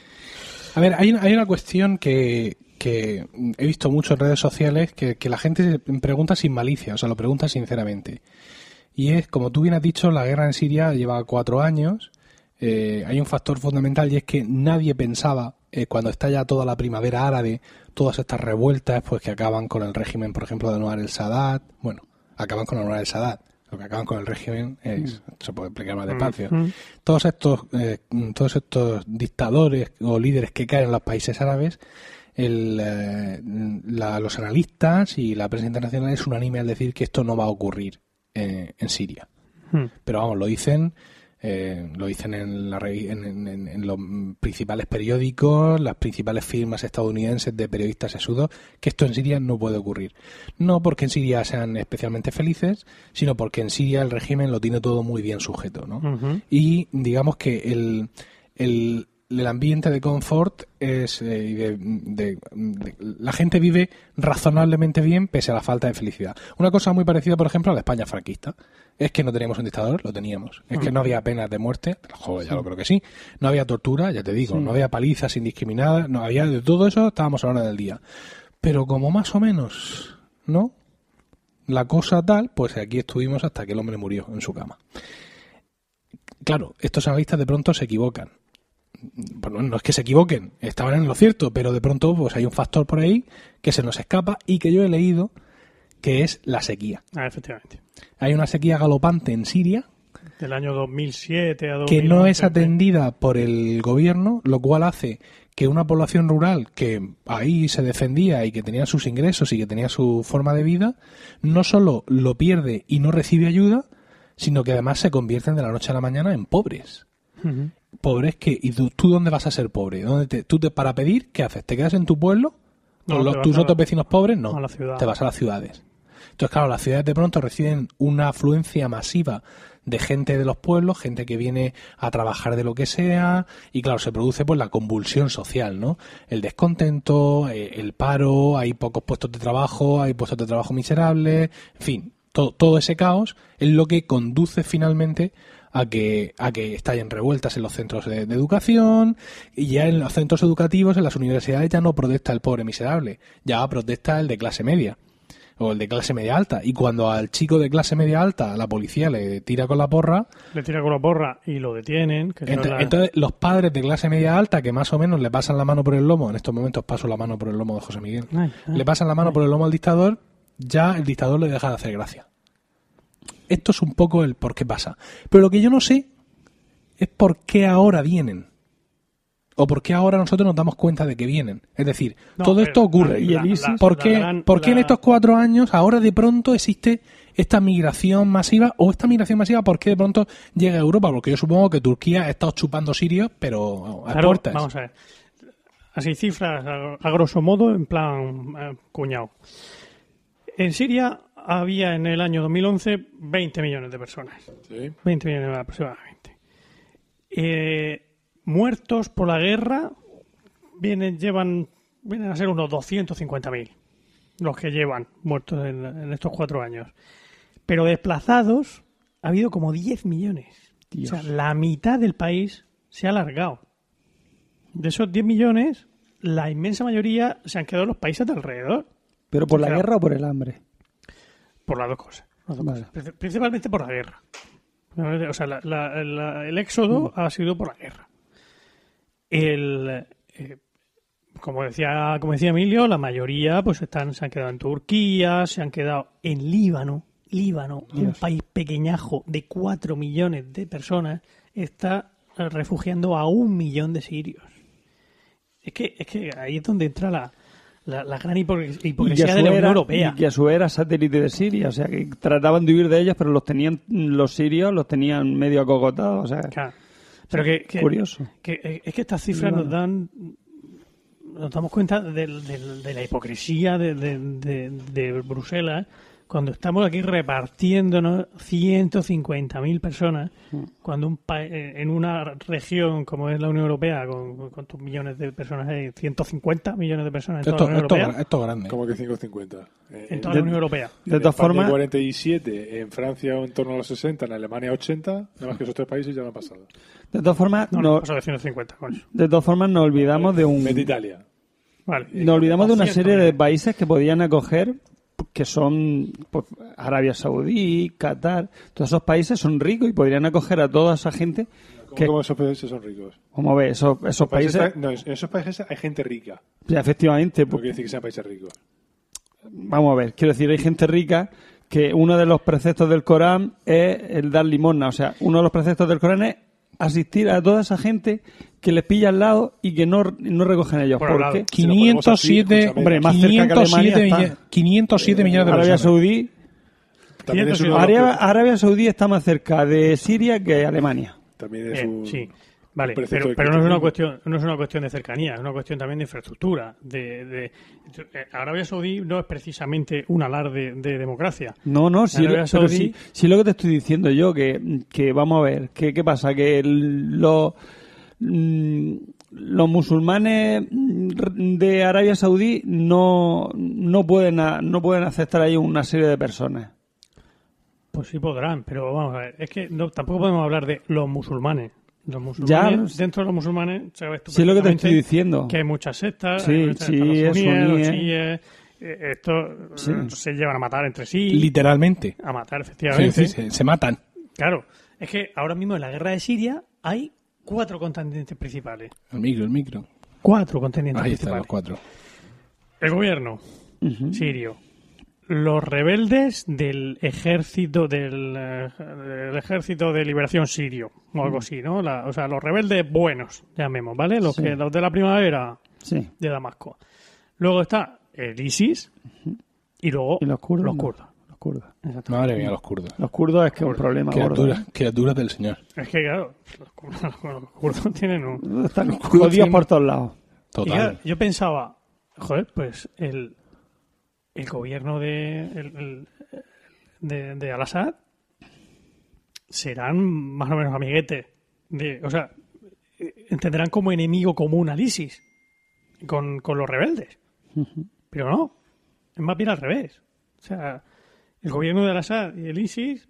A ver, hay hay una cuestión que, que he visto mucho en redes sociales que, la gente pregunta sin malicia, o sea, lo pregunta sinceramente. Y es, como tú bien has dicho, la guerra en Siria lleva cuatro años. Eh, hay un factor fundamental y es que nadie pensaba, eh, cuando estalla toda la primavera árabe, todas estas revueltas, pues que acaban con el régimen, por ejemplo, de Anwar el Sadat. Bueno, acaban con Anwar el Sadat. Lo que acaban con el régimen es, se puede explicar más despacio Mm. todos estos eh, todos estos dictadores o líderes que caen en los países árabes el, eh, la- los analistas y la prensa internacional es unánime al decir que esto no va a ocurrir eh, en Siria Mm. pero vamos lo dicen eh, lo dicen en, la en, en- los principales periódicos, las principales firmas estadounidenses de periodistas sesudos, que esto en Siria no puede ocurrir. No porque en Siria sean especialmente felices, sino porque en Siria el régimen lo tiene todo muy bien sujeto. ¿no? Y digamos que el, el, el ambiente de confort es eh, y de, de- de- la gente vive razonablemente bien pese a la falta de felicidad. Una cosa muy parecida, por ejemplo, a la España franquista. Es que no teníamos un dictador, lo teníamos. Es que no había penas de muerte, joder, ya lo creo que sí. No había tortura, ya te digo, no había palizas indiscriminadas, no había de todo eso, estábamos a la hora del día. Pero como más o menos, ¿no? La cosa tal, pues aquí estuvimos hasta que el hombre murió en su cama. Claro, estos analistas de pronto se equivocan. Bueno, no es que se equivoquen, estaban en lo cierto, pero de pronto pues hay un factor por ahí que se nos escapa y que yo he leído que es la sequía. Ah, efectivamente. Hay una sequía galopante en Siria Del año 2007 a 2011. que no es atendida por el gobierno, lo cual hace que una población rural que ahí se defendía y que tenía sus ingresos y que tenía su forma de vida, no solo lo pierde y no recibe ayuda, sino que además se convierten de la noche a la mañana en pobres. Ujú. Pobres que, ¿y tú, tú dónde vas a ser pobre? ¿Dónde te, ¿Tú te, para pedir, qué haces? ¿Te quedas en tu pueblo? No, ¿Con te los, tus otros vecinos pobres? No. a la ciudad. Te vas a las ciudades. Entonces, claro, las ciudades de pronto reciben una afluencia masiva de gente de los pueblos, gente que viene a trabajar de lo que sea, y claro, se produce pues la convulsión social, ¿no? El descontento, eh, el paro, hay pocos puestos de trabajo, hay puestos de trabajo miserables, en fin, todo, todo ese caos es lo que conduce finalmente a que, a que estallen revueltas en los centros de, de educación y ya en los centros educativos, en las universidades ya no protesta el pobre miserable, ya protesta el de clase media o el de clase media alta. Y cuando al chico de clase media alta la policía le tira con la porra, Le tira con la porra y lo detienen. Que ent- entonces los padres de clase media alta que más o menos le pasan la mano por el lomo, en estos momentos paso la mano por el lomo de José Miguel, Ay, ay. le pasan la mano por el lomo al dictador, ya el dictador le deja de hacer gracia. Esto es un poco el por qué pasa. Pero lo que yo no sé es por qué ahora vienen. O por qué ahora nosotros nos damos cuenta de que vienen. Es decir, No, todo esto ocurre. la- ¿Y el ISIS? la- ¿Por la qué, gran- por qué en estos cuatro años ahora de pronto existe esta migración masiva? ¿O esta migración masiva por qué de pronto llega a Europa? Porque yo supongo que Turquía ha estado chupando sirios, pero a Claro, puertas. Vamos a ver. Así cifras, a, a grosso modo, en plan eh, cuñado. En Siria había en el año 2011 20 millones de personas. Sí. 20 millones aproximadamente. Eh, muertos por la guerra vienen, llevan, vienen a ser unos 250.000 los que llevan muertos en, en estos cuatro años. Pero desplazados ha habido como 10 millones. O sea, la mitad del país se ha alargado. De esos 10 millones, la inmensa mayoría se han quedado en los países de alrededor. ¿Pero por la guerra o por el hambre? Por las dos cosas. las dos Vale. cosas. Princi- Principalmente por la guerra. O sea, la- la- la- el éxodo ha sido por la guerra. el, eh, como decía, como decía Emilio, la mayoría pues están, se han quedado en Turquía, se han quedado en Líbano. Líbano, un país pequeñajo de 4 millones de personas, está eh, refugiando a un millón de sirios. Es que, es que ahí es donde entra la, la, la gran hipocresía de la Unión era, Europea. y que a su vez era satélite de Siria, o sea que trataban de huir de ellos, pero los tenían los sirios los tenían medio acogotados, o sea, Claro. Pero que, que- curioso. que, eh, es que estas cifras nos dan nos damos cuenta del- de, la hipocresía de, de- de- de Bruselas cuando estamos aquí repartiéndonos 150.000 personas Mm. cuando un pa- eh, en una región como es la Unión Europea con cuántos millones de personas hay 150 millones de personas en toda Esto, la Unión esto, Europea esto es grande. Como que 550. Eh, en en- toda de- la Unión Europea De en todas formas, 47, en Francia en torno a los 60, en Alemania 80, nada más que esos tres países ya lo han pasado. de todas formas, no, no- no de 150 con eso de todas formas nos olvidamos de un Vete a Italia. vale nos olvidamos de una 200 serie de países que podían acoger que son pues, Arabia Saudí, Qatar, todos esos países son ricos y podrían acoger a toda esa gente ¿Cómo, que, cómo esos países son ricos? como ves, esos, esos Países- países, no, en esos países hay gente rica. ya, efectivamente, No pues, quiere decir que sean países ricos. vamos a ver, quiero decir, hay gente rica que uno de los preceptos del Corán es el dar limosna. O sea, uno de los preceptos del Corán es asistir a toda esa gente que les pilla al lado y que no, no recogen ellos. Por ¿Por, qué? Si lo ponemos así, 507, escúchame. Hombre, más cerca que 507, Alemania. 507 millones de Arabia personas. Saudí, También es, 500 uno de los Arabia, Saudí está más cerca de Siria que Alemania. también es Bien, un- sí, vale, pero, pero no es una cuestión, no es una cuestión de cercanía, es una cuestión también de infraestructura. De, de- eh, Arabia Saudí no es precisamente un alarde de democracia. No, no, sí, Arabia lo- pero Saudí- sí, sí lo que te estoy diciendo yo, que, que vamos a ver, que, ¿qué pasa? Que el- los, mm, los musulmanes de Arabia Saudí no, no, pueden, no pueden aceptar ahí una serie de personas. Pues sí podrán, pero vamos a ver, es que no, tampoco podemos hablar de los musulmanes. Los musulmanes, Ya, dentro de los musulmanes, sabes tú Sí, es lo que te estoy diciendo. Que hay muchas sectas, Sí, hay muchas- sí, están los suníes. chiíes, eh, estos Sí. eh, se llevan a matar entre sí, Literalmente. a matar Sí, efectivamente. sí, se, se matan. Claro, es que ahora mismo en la guerra de Siria hay cuatro contendientes principales. El micro, el micro. Cuatro contendientes Ahí están principales. los cuatro. El gobierno sirio, los rebeldes del ejército del, eh, del ejército de liberación sirio o algo así, ¿no? La- o sea, los rebeldes buenos, llamemos, ¿vale? Los Sí. que los de la primavera Sí. de Damasco. Luego está el ISIS y luego Y los kurdos. Los no. kurdos. Los kurdos. Madre mía, los kurdos. Los kurdos es que es un problema gordo. Criaturas, criaturas del Señor. Es que claro, los kurdos, los kurdos tienen un Están kurdos jodidos tienen- por todos lados. Y claro, Total. yo pensaba, joder, pues el, el gobierno de, el- el- de, de Al-Assad serán más o menos amiguetes. De, o sea, entenderán como enemigo común al ISIS con, con los rebeldes. Pero no, es más bien al revés. O sea, el gobierno de Al-Assad y el ISIS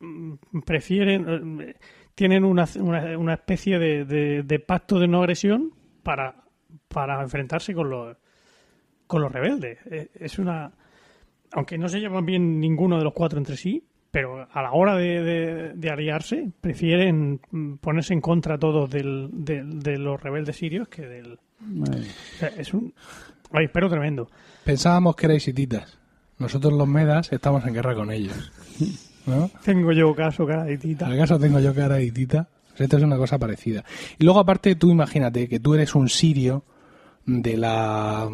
mm, prefieren, eh, tienen una, una, una especie de, de- de pacto de no agresión para, para enfrentarse con los, con los rebeldes. Eh, Es una. Aunque no se llevan bien ninguno de los cuatro entre sí, pero a la hora de, de- de aliarse, prefieren ponerse en contra todos del, del- de los rebeldes sirios que del. Es un. Ay, pero tremendo. Pensábamos que erais hititas. Nosotros los medas estamos en guerra con ellos. ¿No? Tengo yo caso, cara de tita. ¿Acaso tengo yo cara de hitita? Esto es una cosa parecida. Y luego, aparte, tú imagínate que tú eres un sirio de la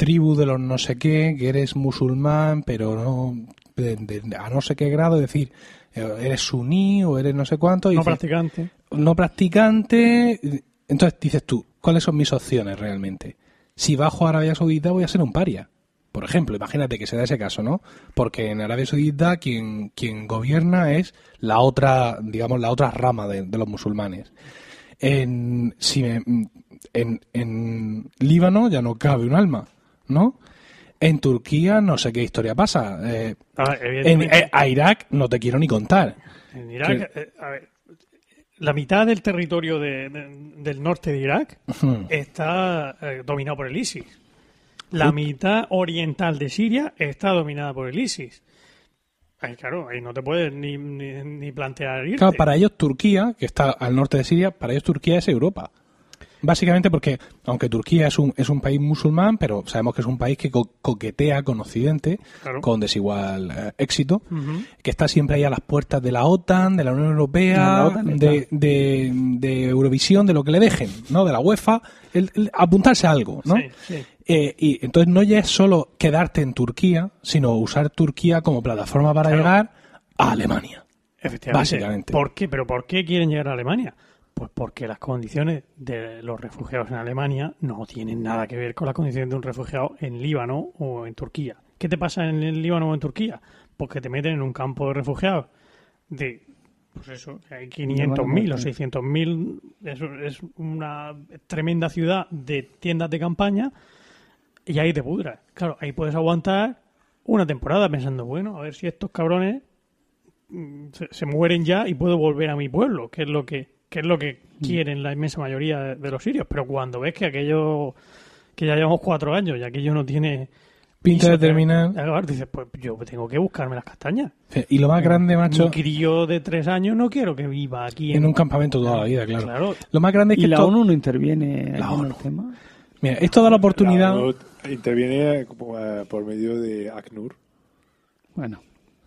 tribu de los no sé qué, que eres musulmán, pero no de- de- a no sé qué grado, es decir, eh, eres suní o eres no sé cuánto. y No dices, practicante. no practicante. Entonces dices tú, ¿cuáles son mis opciones realmente? Si bajo a Arabia Saudita voy a ser un paria. Por ejemplo, imagínate que se da ese caso, ¿no? Porque en Arabia Saudita quien, quien gobierna es la otra, digamos, la otra rama de, de los musulmanes. En, si me- en, en Líbano ya no cabe un alma, ¿no? En Turquía no sé qué historia pasa. Eh, A ver, en, eh, a Irak no te quiero ni contar. en Irak, eh, a ver, la mitad del territorio de- de- del norte de Irak está eh, dominado por el ISIS. La mitad oriental de Siria está dominada por el ISIS. Ay, claro, ahí no te puedes ni, ni, ni plantear irte. Claro, para ellos Turquía, que está al norte de Siria, para ellos Turquía es Europa. Básicamente porque, aunque Turquía es un, es un país musulmán, pero sabemos que es un país que co- coquetea con Occidente, Claro. con desigual eh, éxito, que está siempre ahí a las puertas de la OTAN, de la Unión Europea, la de, de, de Eurovisión, de lo que le dejen, ¿no? De la UEFA, el- el apuntarse a algo, ¿no? Sí, sí. Eh, y entonces no ya es solo quedarte en Turquía, sino usar Turquía como plataforma para Claro. llegar a Alemania. Efectivamente. Básicamente. ¿Por qué? ¿Pero por qué quieren llegar a Alemania? Pues porque las condiciones de los refugiados en Alemania no tienen nada que ver con las condiciones de un refugiado en Líbano o en Turquía. ¿Qué te pasa en el Líbano o en Turquía? Pues que te meten en un campo de refugiados de, pues eso, hay 500.000 o 600.000, eso es una tremenda ciudad de tiendas de campaña y ahí te pudras. Claro, ahí puedes aguantar una temporada pensando, bueno, a ver si estos cabrones mm, se, se mueren ya y puedo volver a mi pueblo, que es lo que, que es lo que Mm. quieren la inmensa mayoría de, de los sirios. Pero cuando ves que aquello, que ya llevamos cuatro años y aquello no tiene Pinta de terminar. acabar, dices, pues yo tengo que buscarme las castañas. Y lo más grande, macho, Mi crío de tres años no quiero que viva aquí en un campamento toda la vida, claro. Claro. Lo más grande es ¿Y que la esto, ONU no interviene La en el tema? mira, esto da la oportunidad. La ONU interviene eh, por medio de ACNUR. Bueno,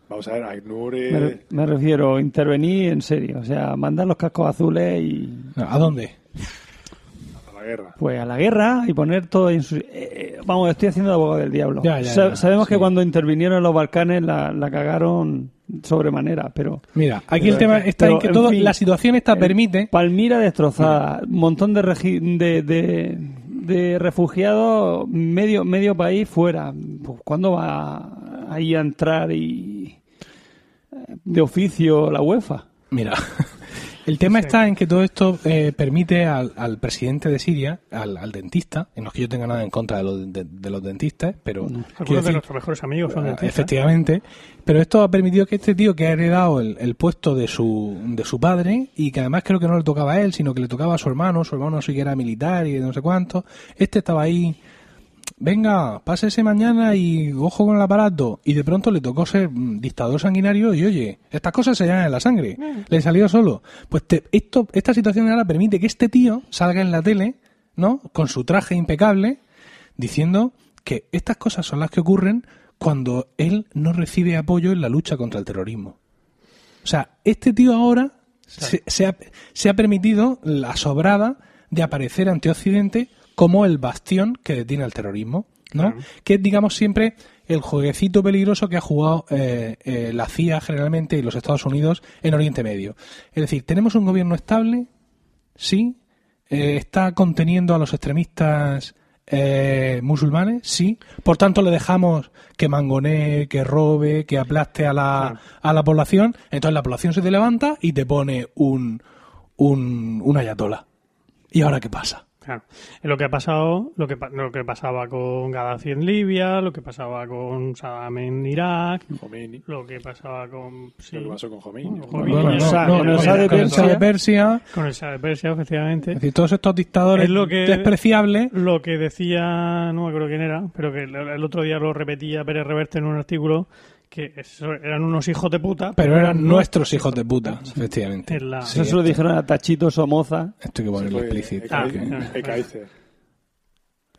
Vamos a ver, ACNUR me, es... re- me refiero a intervenir en serio. O sea, mandar los cascos azules y ¿A dónde? a la guerra. pues a la guerra y poner todo en su... eh, eh, vamos, estoy haciendo de abogado del diablo. Ya, ya, Sa- ya, sabemos sí. que cuando intervinieron en los Balcanes la, la cagaron sobremanera, pero... Mira, aquí Pero el tema que- está en que en todo, fin, la situación esta permite. Palmira destrozada, un montón de, regi- de, de, de refugiados, medio medio país fuera. Pues, ¿Cuándo va ahí a entrar y eh, de oficio la UEFA? Mira, el tema está en que todo esto eh, permite al, al presidente de Siria, al, al dentista, y no es que yo tenga nada en contra de los, de, de los dentistas, pero Algunos de nuestros mejores amigos son Ah, dentistas. Efectivamente, pero esto ha permitido que este tío que ha heredado el, el puesto de su, de su padre y que además creo que no le tocaba a él, sino que le tocaba a su hermano, su hermano sí que era militar y no sé cuánto, este estaba ahí, venga, pásese mañana y ojo con el aparato, y de pronto le tocó ser mm, dictador sanguinario y oye, estas cosas se llaman en la sangre, le salió solo. Pues te- esto, esta situación ahora permite que este tío salga en la tele, ¿no? Con su traje impecable, diciendo que estas cosas son las que ocurren cuando él no recibe apoyo en la lucha contra el terrorismo. O sea, este tío ahora se, se ha, se ha permitido la sobrada de aparecer ante Occidente como el bastión que detiene al terrorismo, ¿no? Claro. Que es, digamos, siempre el jueguecito peligroso que ha jugado eh, eh, la CIA generalmente y los Estados Unidos en Oriente Medio. Es decir, tenemos un gobierno estable, sí, eh, está conteniendo a los extremistas eh, musulmanes, sí. Por tanto, le dejamos que mangonee, que robe, que aplaste a la, a la población. Entonces la población se te levanta y te pone un, un, un ayatola. ¿Y ahora qué pasa? Claro. Es lo que ha pasado, lo que, lo que pasaba con Gaddafi en Libia, lo que pasaba con Saddam en Irak, lo que pasaba con... sí, Lo que pasó con Khomeini. Con Bueno, Khomeini, no, Sa- no, con el Shah de. Persia. con el Shah de Persia, efectivamente. Es decir, todos estos dictadores Es lo que- despreciables. Lo que decía, no me acuerdo quién era, pero que el, el otro día lo repetía Pérez Reverte en un artículo, que eso eran unos hijos de puta. Pero eran nuestros hijos de puta, efectivamente. En la- Sí, Eso se lo dijeron a Tachito Somoza. Esto hay que ponerlo explícito. Ah, claro. Ekaizer.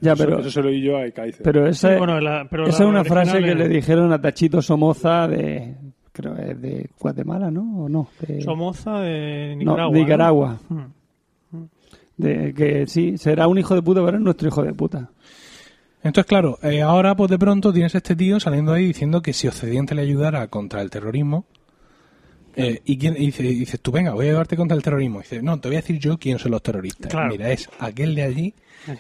Ya, Eso- pero, Eso se lo oí yo a Ekaizer. pero Sí, esa, bueno, la- pero esa la es una frase que es- le dijeron a Tachito Somoza de, creo es de Guatemala, ¿no? ¿O no? De, Somoza de no, Nicaragua. de Nicaragua. ¿no? Mm. De que sí, será un hijo de puta, pero es nuestro hijo de puta. Entonces, claro, eh, ahora pues de pronto tienes a este tío saliendo ahí diciendo que si Occidente le ayudara contra el terrorismo, eh, y, quién, y dice- dices tú, venga, voy a ayudarte contra el terrorismo. Y dice, no, te voy a decir yo quién son los terroristas. Claro. Mira, es aquel de allí,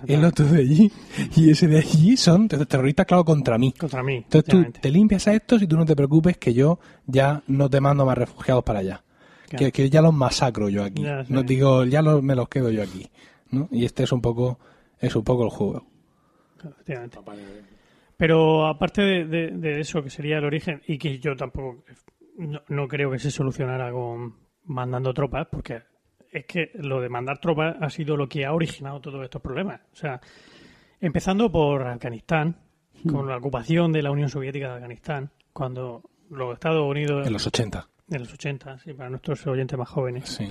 el otro de allí, y ese de allí son terroristas, claro, contra mí. Contra mí. Entonces tú te limpias a estos y tú no te preocupes que yo ya no te mando más refugiados para allá. Claro. Que, que ya los masacro yo aquí. Ya. No digo, ya los, me los quedo yo aquí. ¿no? Y este es un poco es un poco el juego. Efectivamente. Papá Noel. Pero aparte de, de- de eso, que sería el origen, y que yo tampoco no, no creo que se solucionara con mandando tropas, porque es que lo de mandar tropas ha sido lo que ha originado todos estos problemas. O sea, empezando por Afganistán, con la ocupación de la Unión Soviética de Afganistán, cuando los Estados Unidos En los 80. en los 80, sí, para nuestros oyentes más jóvenes, Sí.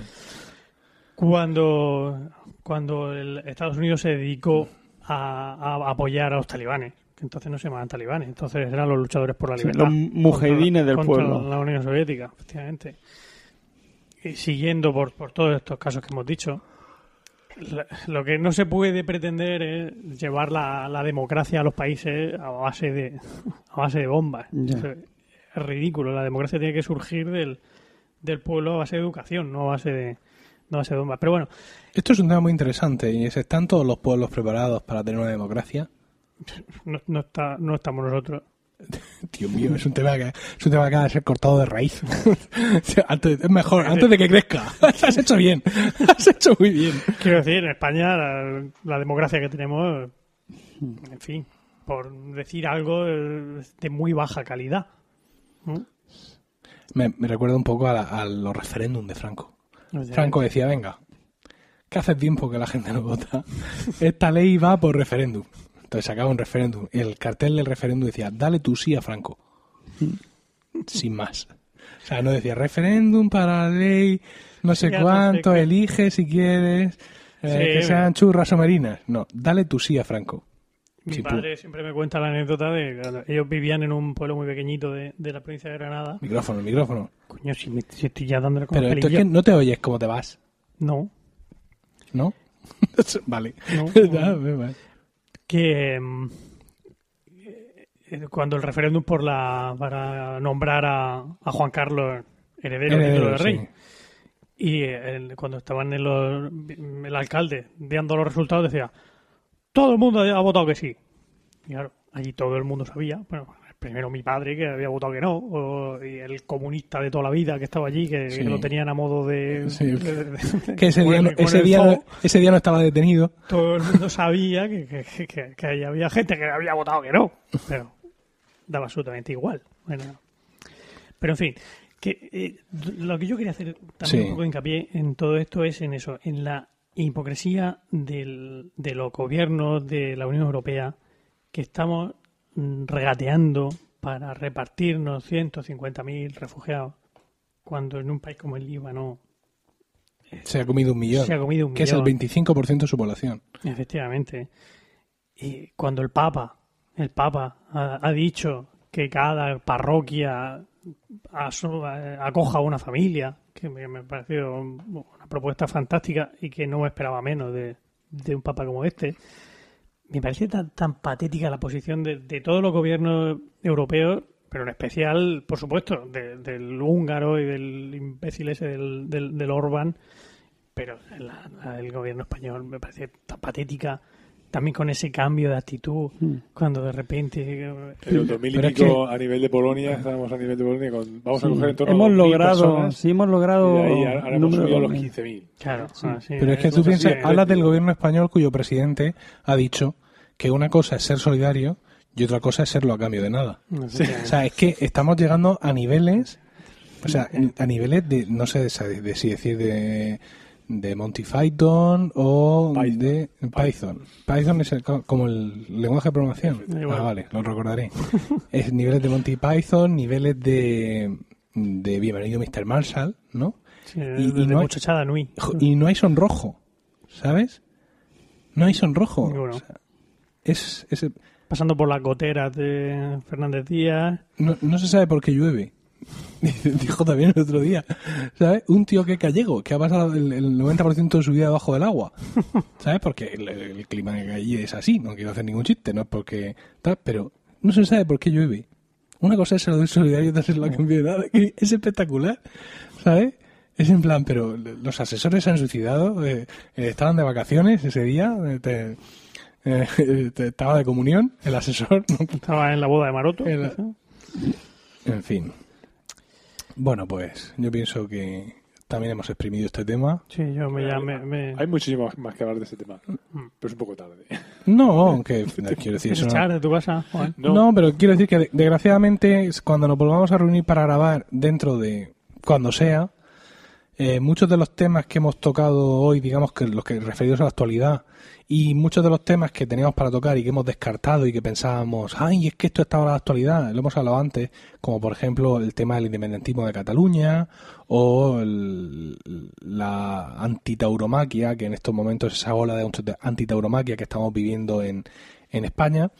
cuando, cuando el Estados Unidos se dedicó a, a apoyar a los talibanes. que Entonces no se llamaban talibanes, entonces eran los luchadores por la Sí, libertad. los mujahidines del contra pueblo. la Unión Soviética, efectivamente. Y siguiendo por, por todos estos casos que hemos dicho, lo que no se puede pretender es llevar la, la democracia a los países a base de, a base de bombas. Es ridículo. La democracia tiene que surgir del, del pueblo a base de educación, no a base de, no a base de bombas. Pero bueno, Esto es un tema muy interesante y es, ¿están todos los pueblos preparados para tener una democracia? no, no está, no estamos nosotros. Dios mío, es un tema que, es un tema que ha de ser cortado de raíz. Antes, es mejor, antes de que crezca. Has hecho bien. Has hecho muy bien. Quiero decir, en España la, la democracia que tenemos, en fin, por decir algo de muy baja calidad. Me, me recuerda un poco a, la- a los referéndums de Franco. Franco decía, venga, que hace tiempo que la gente no vota. Esta ley va por referéndum. Entonces sacaba un referéndum. Y el cartel del referéndum decía, dale tu sí a Franco. Sin más. O sea, no decía referéndum para la ley, no sé Ya no sé cuánto, elige si quieres, eh, Sí, que sean churras o merinas. No, dale tu sí a Franco. Mi Sí, padre siempre me cuenta la anécdota de que ellos vivían en un pueblo muy pequeñito de, de la provincia de Granada. Micrófono, micrófono. Coño, si, me, si estoy ya dándole como Pero esto es que no te oyes cómo te vas, No, ¿no? vale. no. Que mm, eh, cuando el referéndum por la para nombrar a, a Juan Carlos heredero, del Heredero, rey sí. y el- cuando estaban en los, el alcalde viendo los resultados decía todo el mundo ha votado que sí y claro allí todo el mundo sabía bueno primero mi padre que había votado que no o- y el comunista de toda la vida que estaba allí que, que Sí. lo tenían a modo de, Sí. de- de- Que ese día, no, ese, día no, ese día no estaba detenido. todo el mundo sabía que, que, que- que- que ahí había gente que había votado que no, pero daba absolutamente igual. Bueno, pero en fin, que eh, lo que yo quería hacer también Sí. un poco de hincapié en todo esto es en eso, en la hipocresía del, de los gobiernos de la Unión Europea que estamos mm, regateando para repartirnos 150.000 refugiados cuando en un país como el Líbano Se ha comido un millón. se ha comido un que es el millón. 25% de su población. Efectivamente. Y cuando el Papa, el Papa ha, ha dicho que cada parroquia aso- acoja a una familia, que me, me pareció una propuesta fantástica y que no me esperaba menos de, de un Papa como este. Me parece tan, tan patética la posición de, de todos los gobiernos europeos, pero en especial, por supuesto, de- del húngaro y del imbécil ese del, del, del Orbán, pero la, la del gobierno español me parece tan patética también con ese cambio de actitud cuando de repente eh, En los 2000 y Pero es pico a nivel de Polonia, estábamos a nivel de Polonia con, vamos a coger en torno Hemos a 2.000 logrado, personas, sí, hemos logrado y de ahí ahora hemos subido a los enorme. 15.000. claro ah, sí, Pero es que tú piensas, hablas del gobierno español cuyo presidente ha dicho que una cosa es ser solidario y otra cosa es serlo a cambio de nada. O sea, es que estamos llegando a niveles, o sea, a niveles de, no sé de, de si decir de, de Monty Python o Python. de Python. Python es el- como el lenguaje de programación. Ah, vale, lo recordaré. es niveles de Monty Python, niveles de, de Bienvenido Mr. Marshall, ¿no? Sí, y- y de no hay- muchachada Nui. Jo- Y no hay sonrojo, ¿sabes? No hay sonrojo. Ninguno. O sea, es, es- pasando por las goteras de Fernández Díaz no, no se sabe por qué llueve. Dijo también el otro día, ¿sabes? Un tío que es gallego, que ha pasado el, el 90% de su vida debajo del agua, ¿sabes? Porque el, el clima que allí es así, no quiero hacer ningún chiste, no es porque tal, pero no se sabe por qué llueve. Una cosa es ser del solidario y otra es la nada, que es espectacular, ¿sabes? Es en plan, pero los asesores se han suicidado, eh, eh, estaban de vacaciones ese día, eh, te- eh, te- estaba de comunión, el asesor, estaba en la boda de Maroto. En fin. Bueno, pues yo pienso que también hemos exprimido este tema. sí yo me, ya me, me- Hay muchísimo más que hablar de este tema, pero es un poco tarde. No, aunque quiero decir ¿Quieres eso. echar No, de tu casa Juan? no, pero quiero decir que de- desgraciadamente es cuando nos volvamos a reunir para grabar dentro de cuando sea, eh, muchos de los temas que hemos tocado hoy, digamos que los que referidos a la actualidad, y muchos de los temas que teníamos para tocar y que hemos descartado y que pensábamos, ay, es que esto está ahora de actualidad, lo hemos hablado antes, como por ejemplo el tema del independentismo de Cataluña o el- la antitauromaquia, que en estos momentos esa ola de antitauromaquia que estamos viviendo en, en España,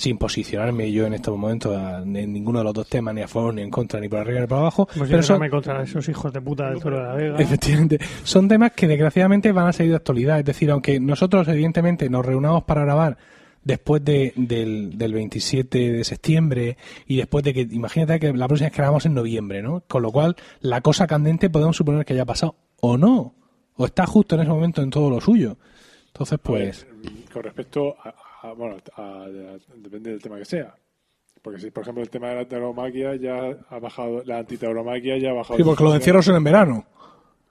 sin posicionarme yo en estos momentos a- en ninguno de los dos temas, ni a favor, ni en contra, ni por arriba, ni por abajo. Si pero son- me contra esos hijos de puta del Toro de la Vega. Efectivamente. Son temas que desgraciadamente van a seguir de actualidad. Es decir, aunque nosotros evidentemente nos reunamos para grabar después de, del, del 27 de septiembre y después de que, imagínate que la próxima vez que grabamos en noviembre, ¿no? Con lo cual, la cosa candente podemos suponer que haya pasado o no. O está justo en ese momento en todo lo suyo. Entonces, pues... Pues, con respecto a, a- bueno, a- depende del tema que sea. Porque si, por ejemplo, el tema de la tauromaquia ya ha bajado, la antitauromaquia ya ha bajado. Sí, porque los encierros son en verano.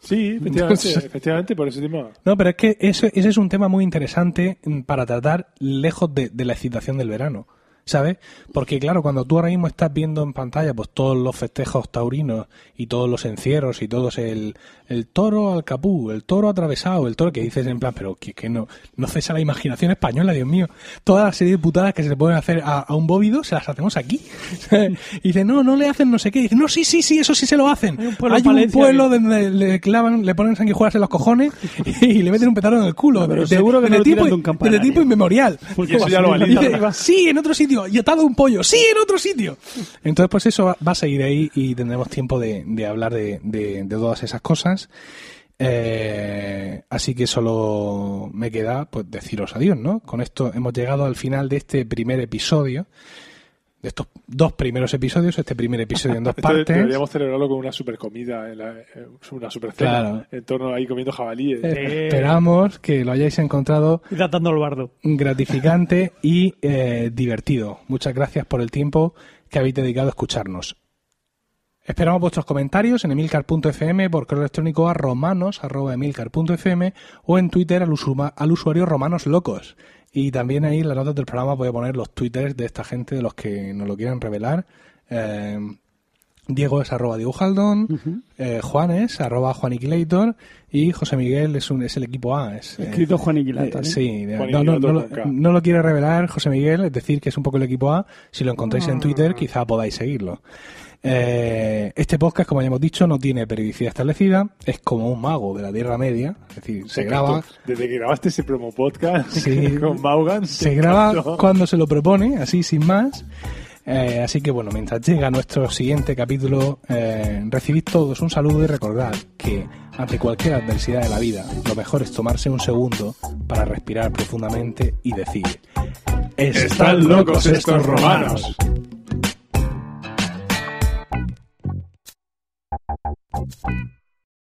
Sí, efectivamente, efectivamente, por ese tema. No, pero es que ese, ese es un tema muy interesante para tratar lejos de, de la excitación del verano, ¿sabes? Porque claro, cuando tú ahora mismo estás viendo en pantalla pues todos los festejos taurinos y todos los encierros y todos el, el toro al capú, el toro atravesado, el toro que dices en plan, pero que, que no, no cesa la imaginación española, Dios mío. Toda la serie de putadas que se le pueden hacer a, a un bóvido se las hacemos aquí. y dice, no, no le hacen no sé qué. Y dice, no, sí, sí, sí, eso sí se lo hacen. Hay un pueblo Hay un pueblo donde le clavan, le ponen sanguijuelas en los cojones y le meten un petardo en el culo. Pero De- seguro que de no de un tiempo inmemorial. Y eso ya lo Y dice, sí, en otro sitio. Y atado un pollo. Sí, en otro sitio. Entonces, pues eso va, va a seguir ahí y tendremos tiempo de, de hablar de, de- de todas esas cosas. Eh, así que solo me queda pues deciros adiós, ¿no? Con esto hemos llegado al final de este primer episodio. De estos dos primeros episodios, este primer episodio en dos Esto partes. deberíamos celebrarlo con una super comida, en la- eh, una super cena, Claro. en torno ahí comiendo jabalíes. Eh, Esperamos que lo hayáis encontrado Y datando el bardo. gratificante y eh, divertido. Muchas gracias por el tiempo que habéis dedicado a escucharnos. Esperamos vuestros comentarios en emilcar.fm, por correo electrónico a romanos arroba emilcar.fm o en Twitter al, usuma- al usuario romanos locos. Y también ahí en las notas del programa voy a poner los twitters de esta gente, de los que nos lo quieran revelar. Eh, Diego es arroba Diegojaldón, eh, Juan es arroba Juaniquilator y José Miguel es, un, es el equipo A. Es, eh, Escrito Juan eh, Iquilator. ¿eh? sí, Juan no, no, no, lo- no lo quiere revelar José Miguel, es decir, que es un poco el equipo A. Si lo encontráis en Twitter, quizá podáis seguirlo. Eh, este podcast, como ya hemos dicho, no tiene periodicidad establecida, es como un mago de la Tierra Media, es decir, se graba, Desde que grabaste ese promo podcast Sí. con Vaughan. se graba encantó. cuando se lo propone, así sin más. Eh, así que bueno, mientras llega nuestro siguiente capítulo, eh, recibid todos un saludo y recordad que ante cualquier adversidad de la vida, lo mejor es tomarse un segundo para respirar profundamente y decir: Están locos estos romanos. Thank you.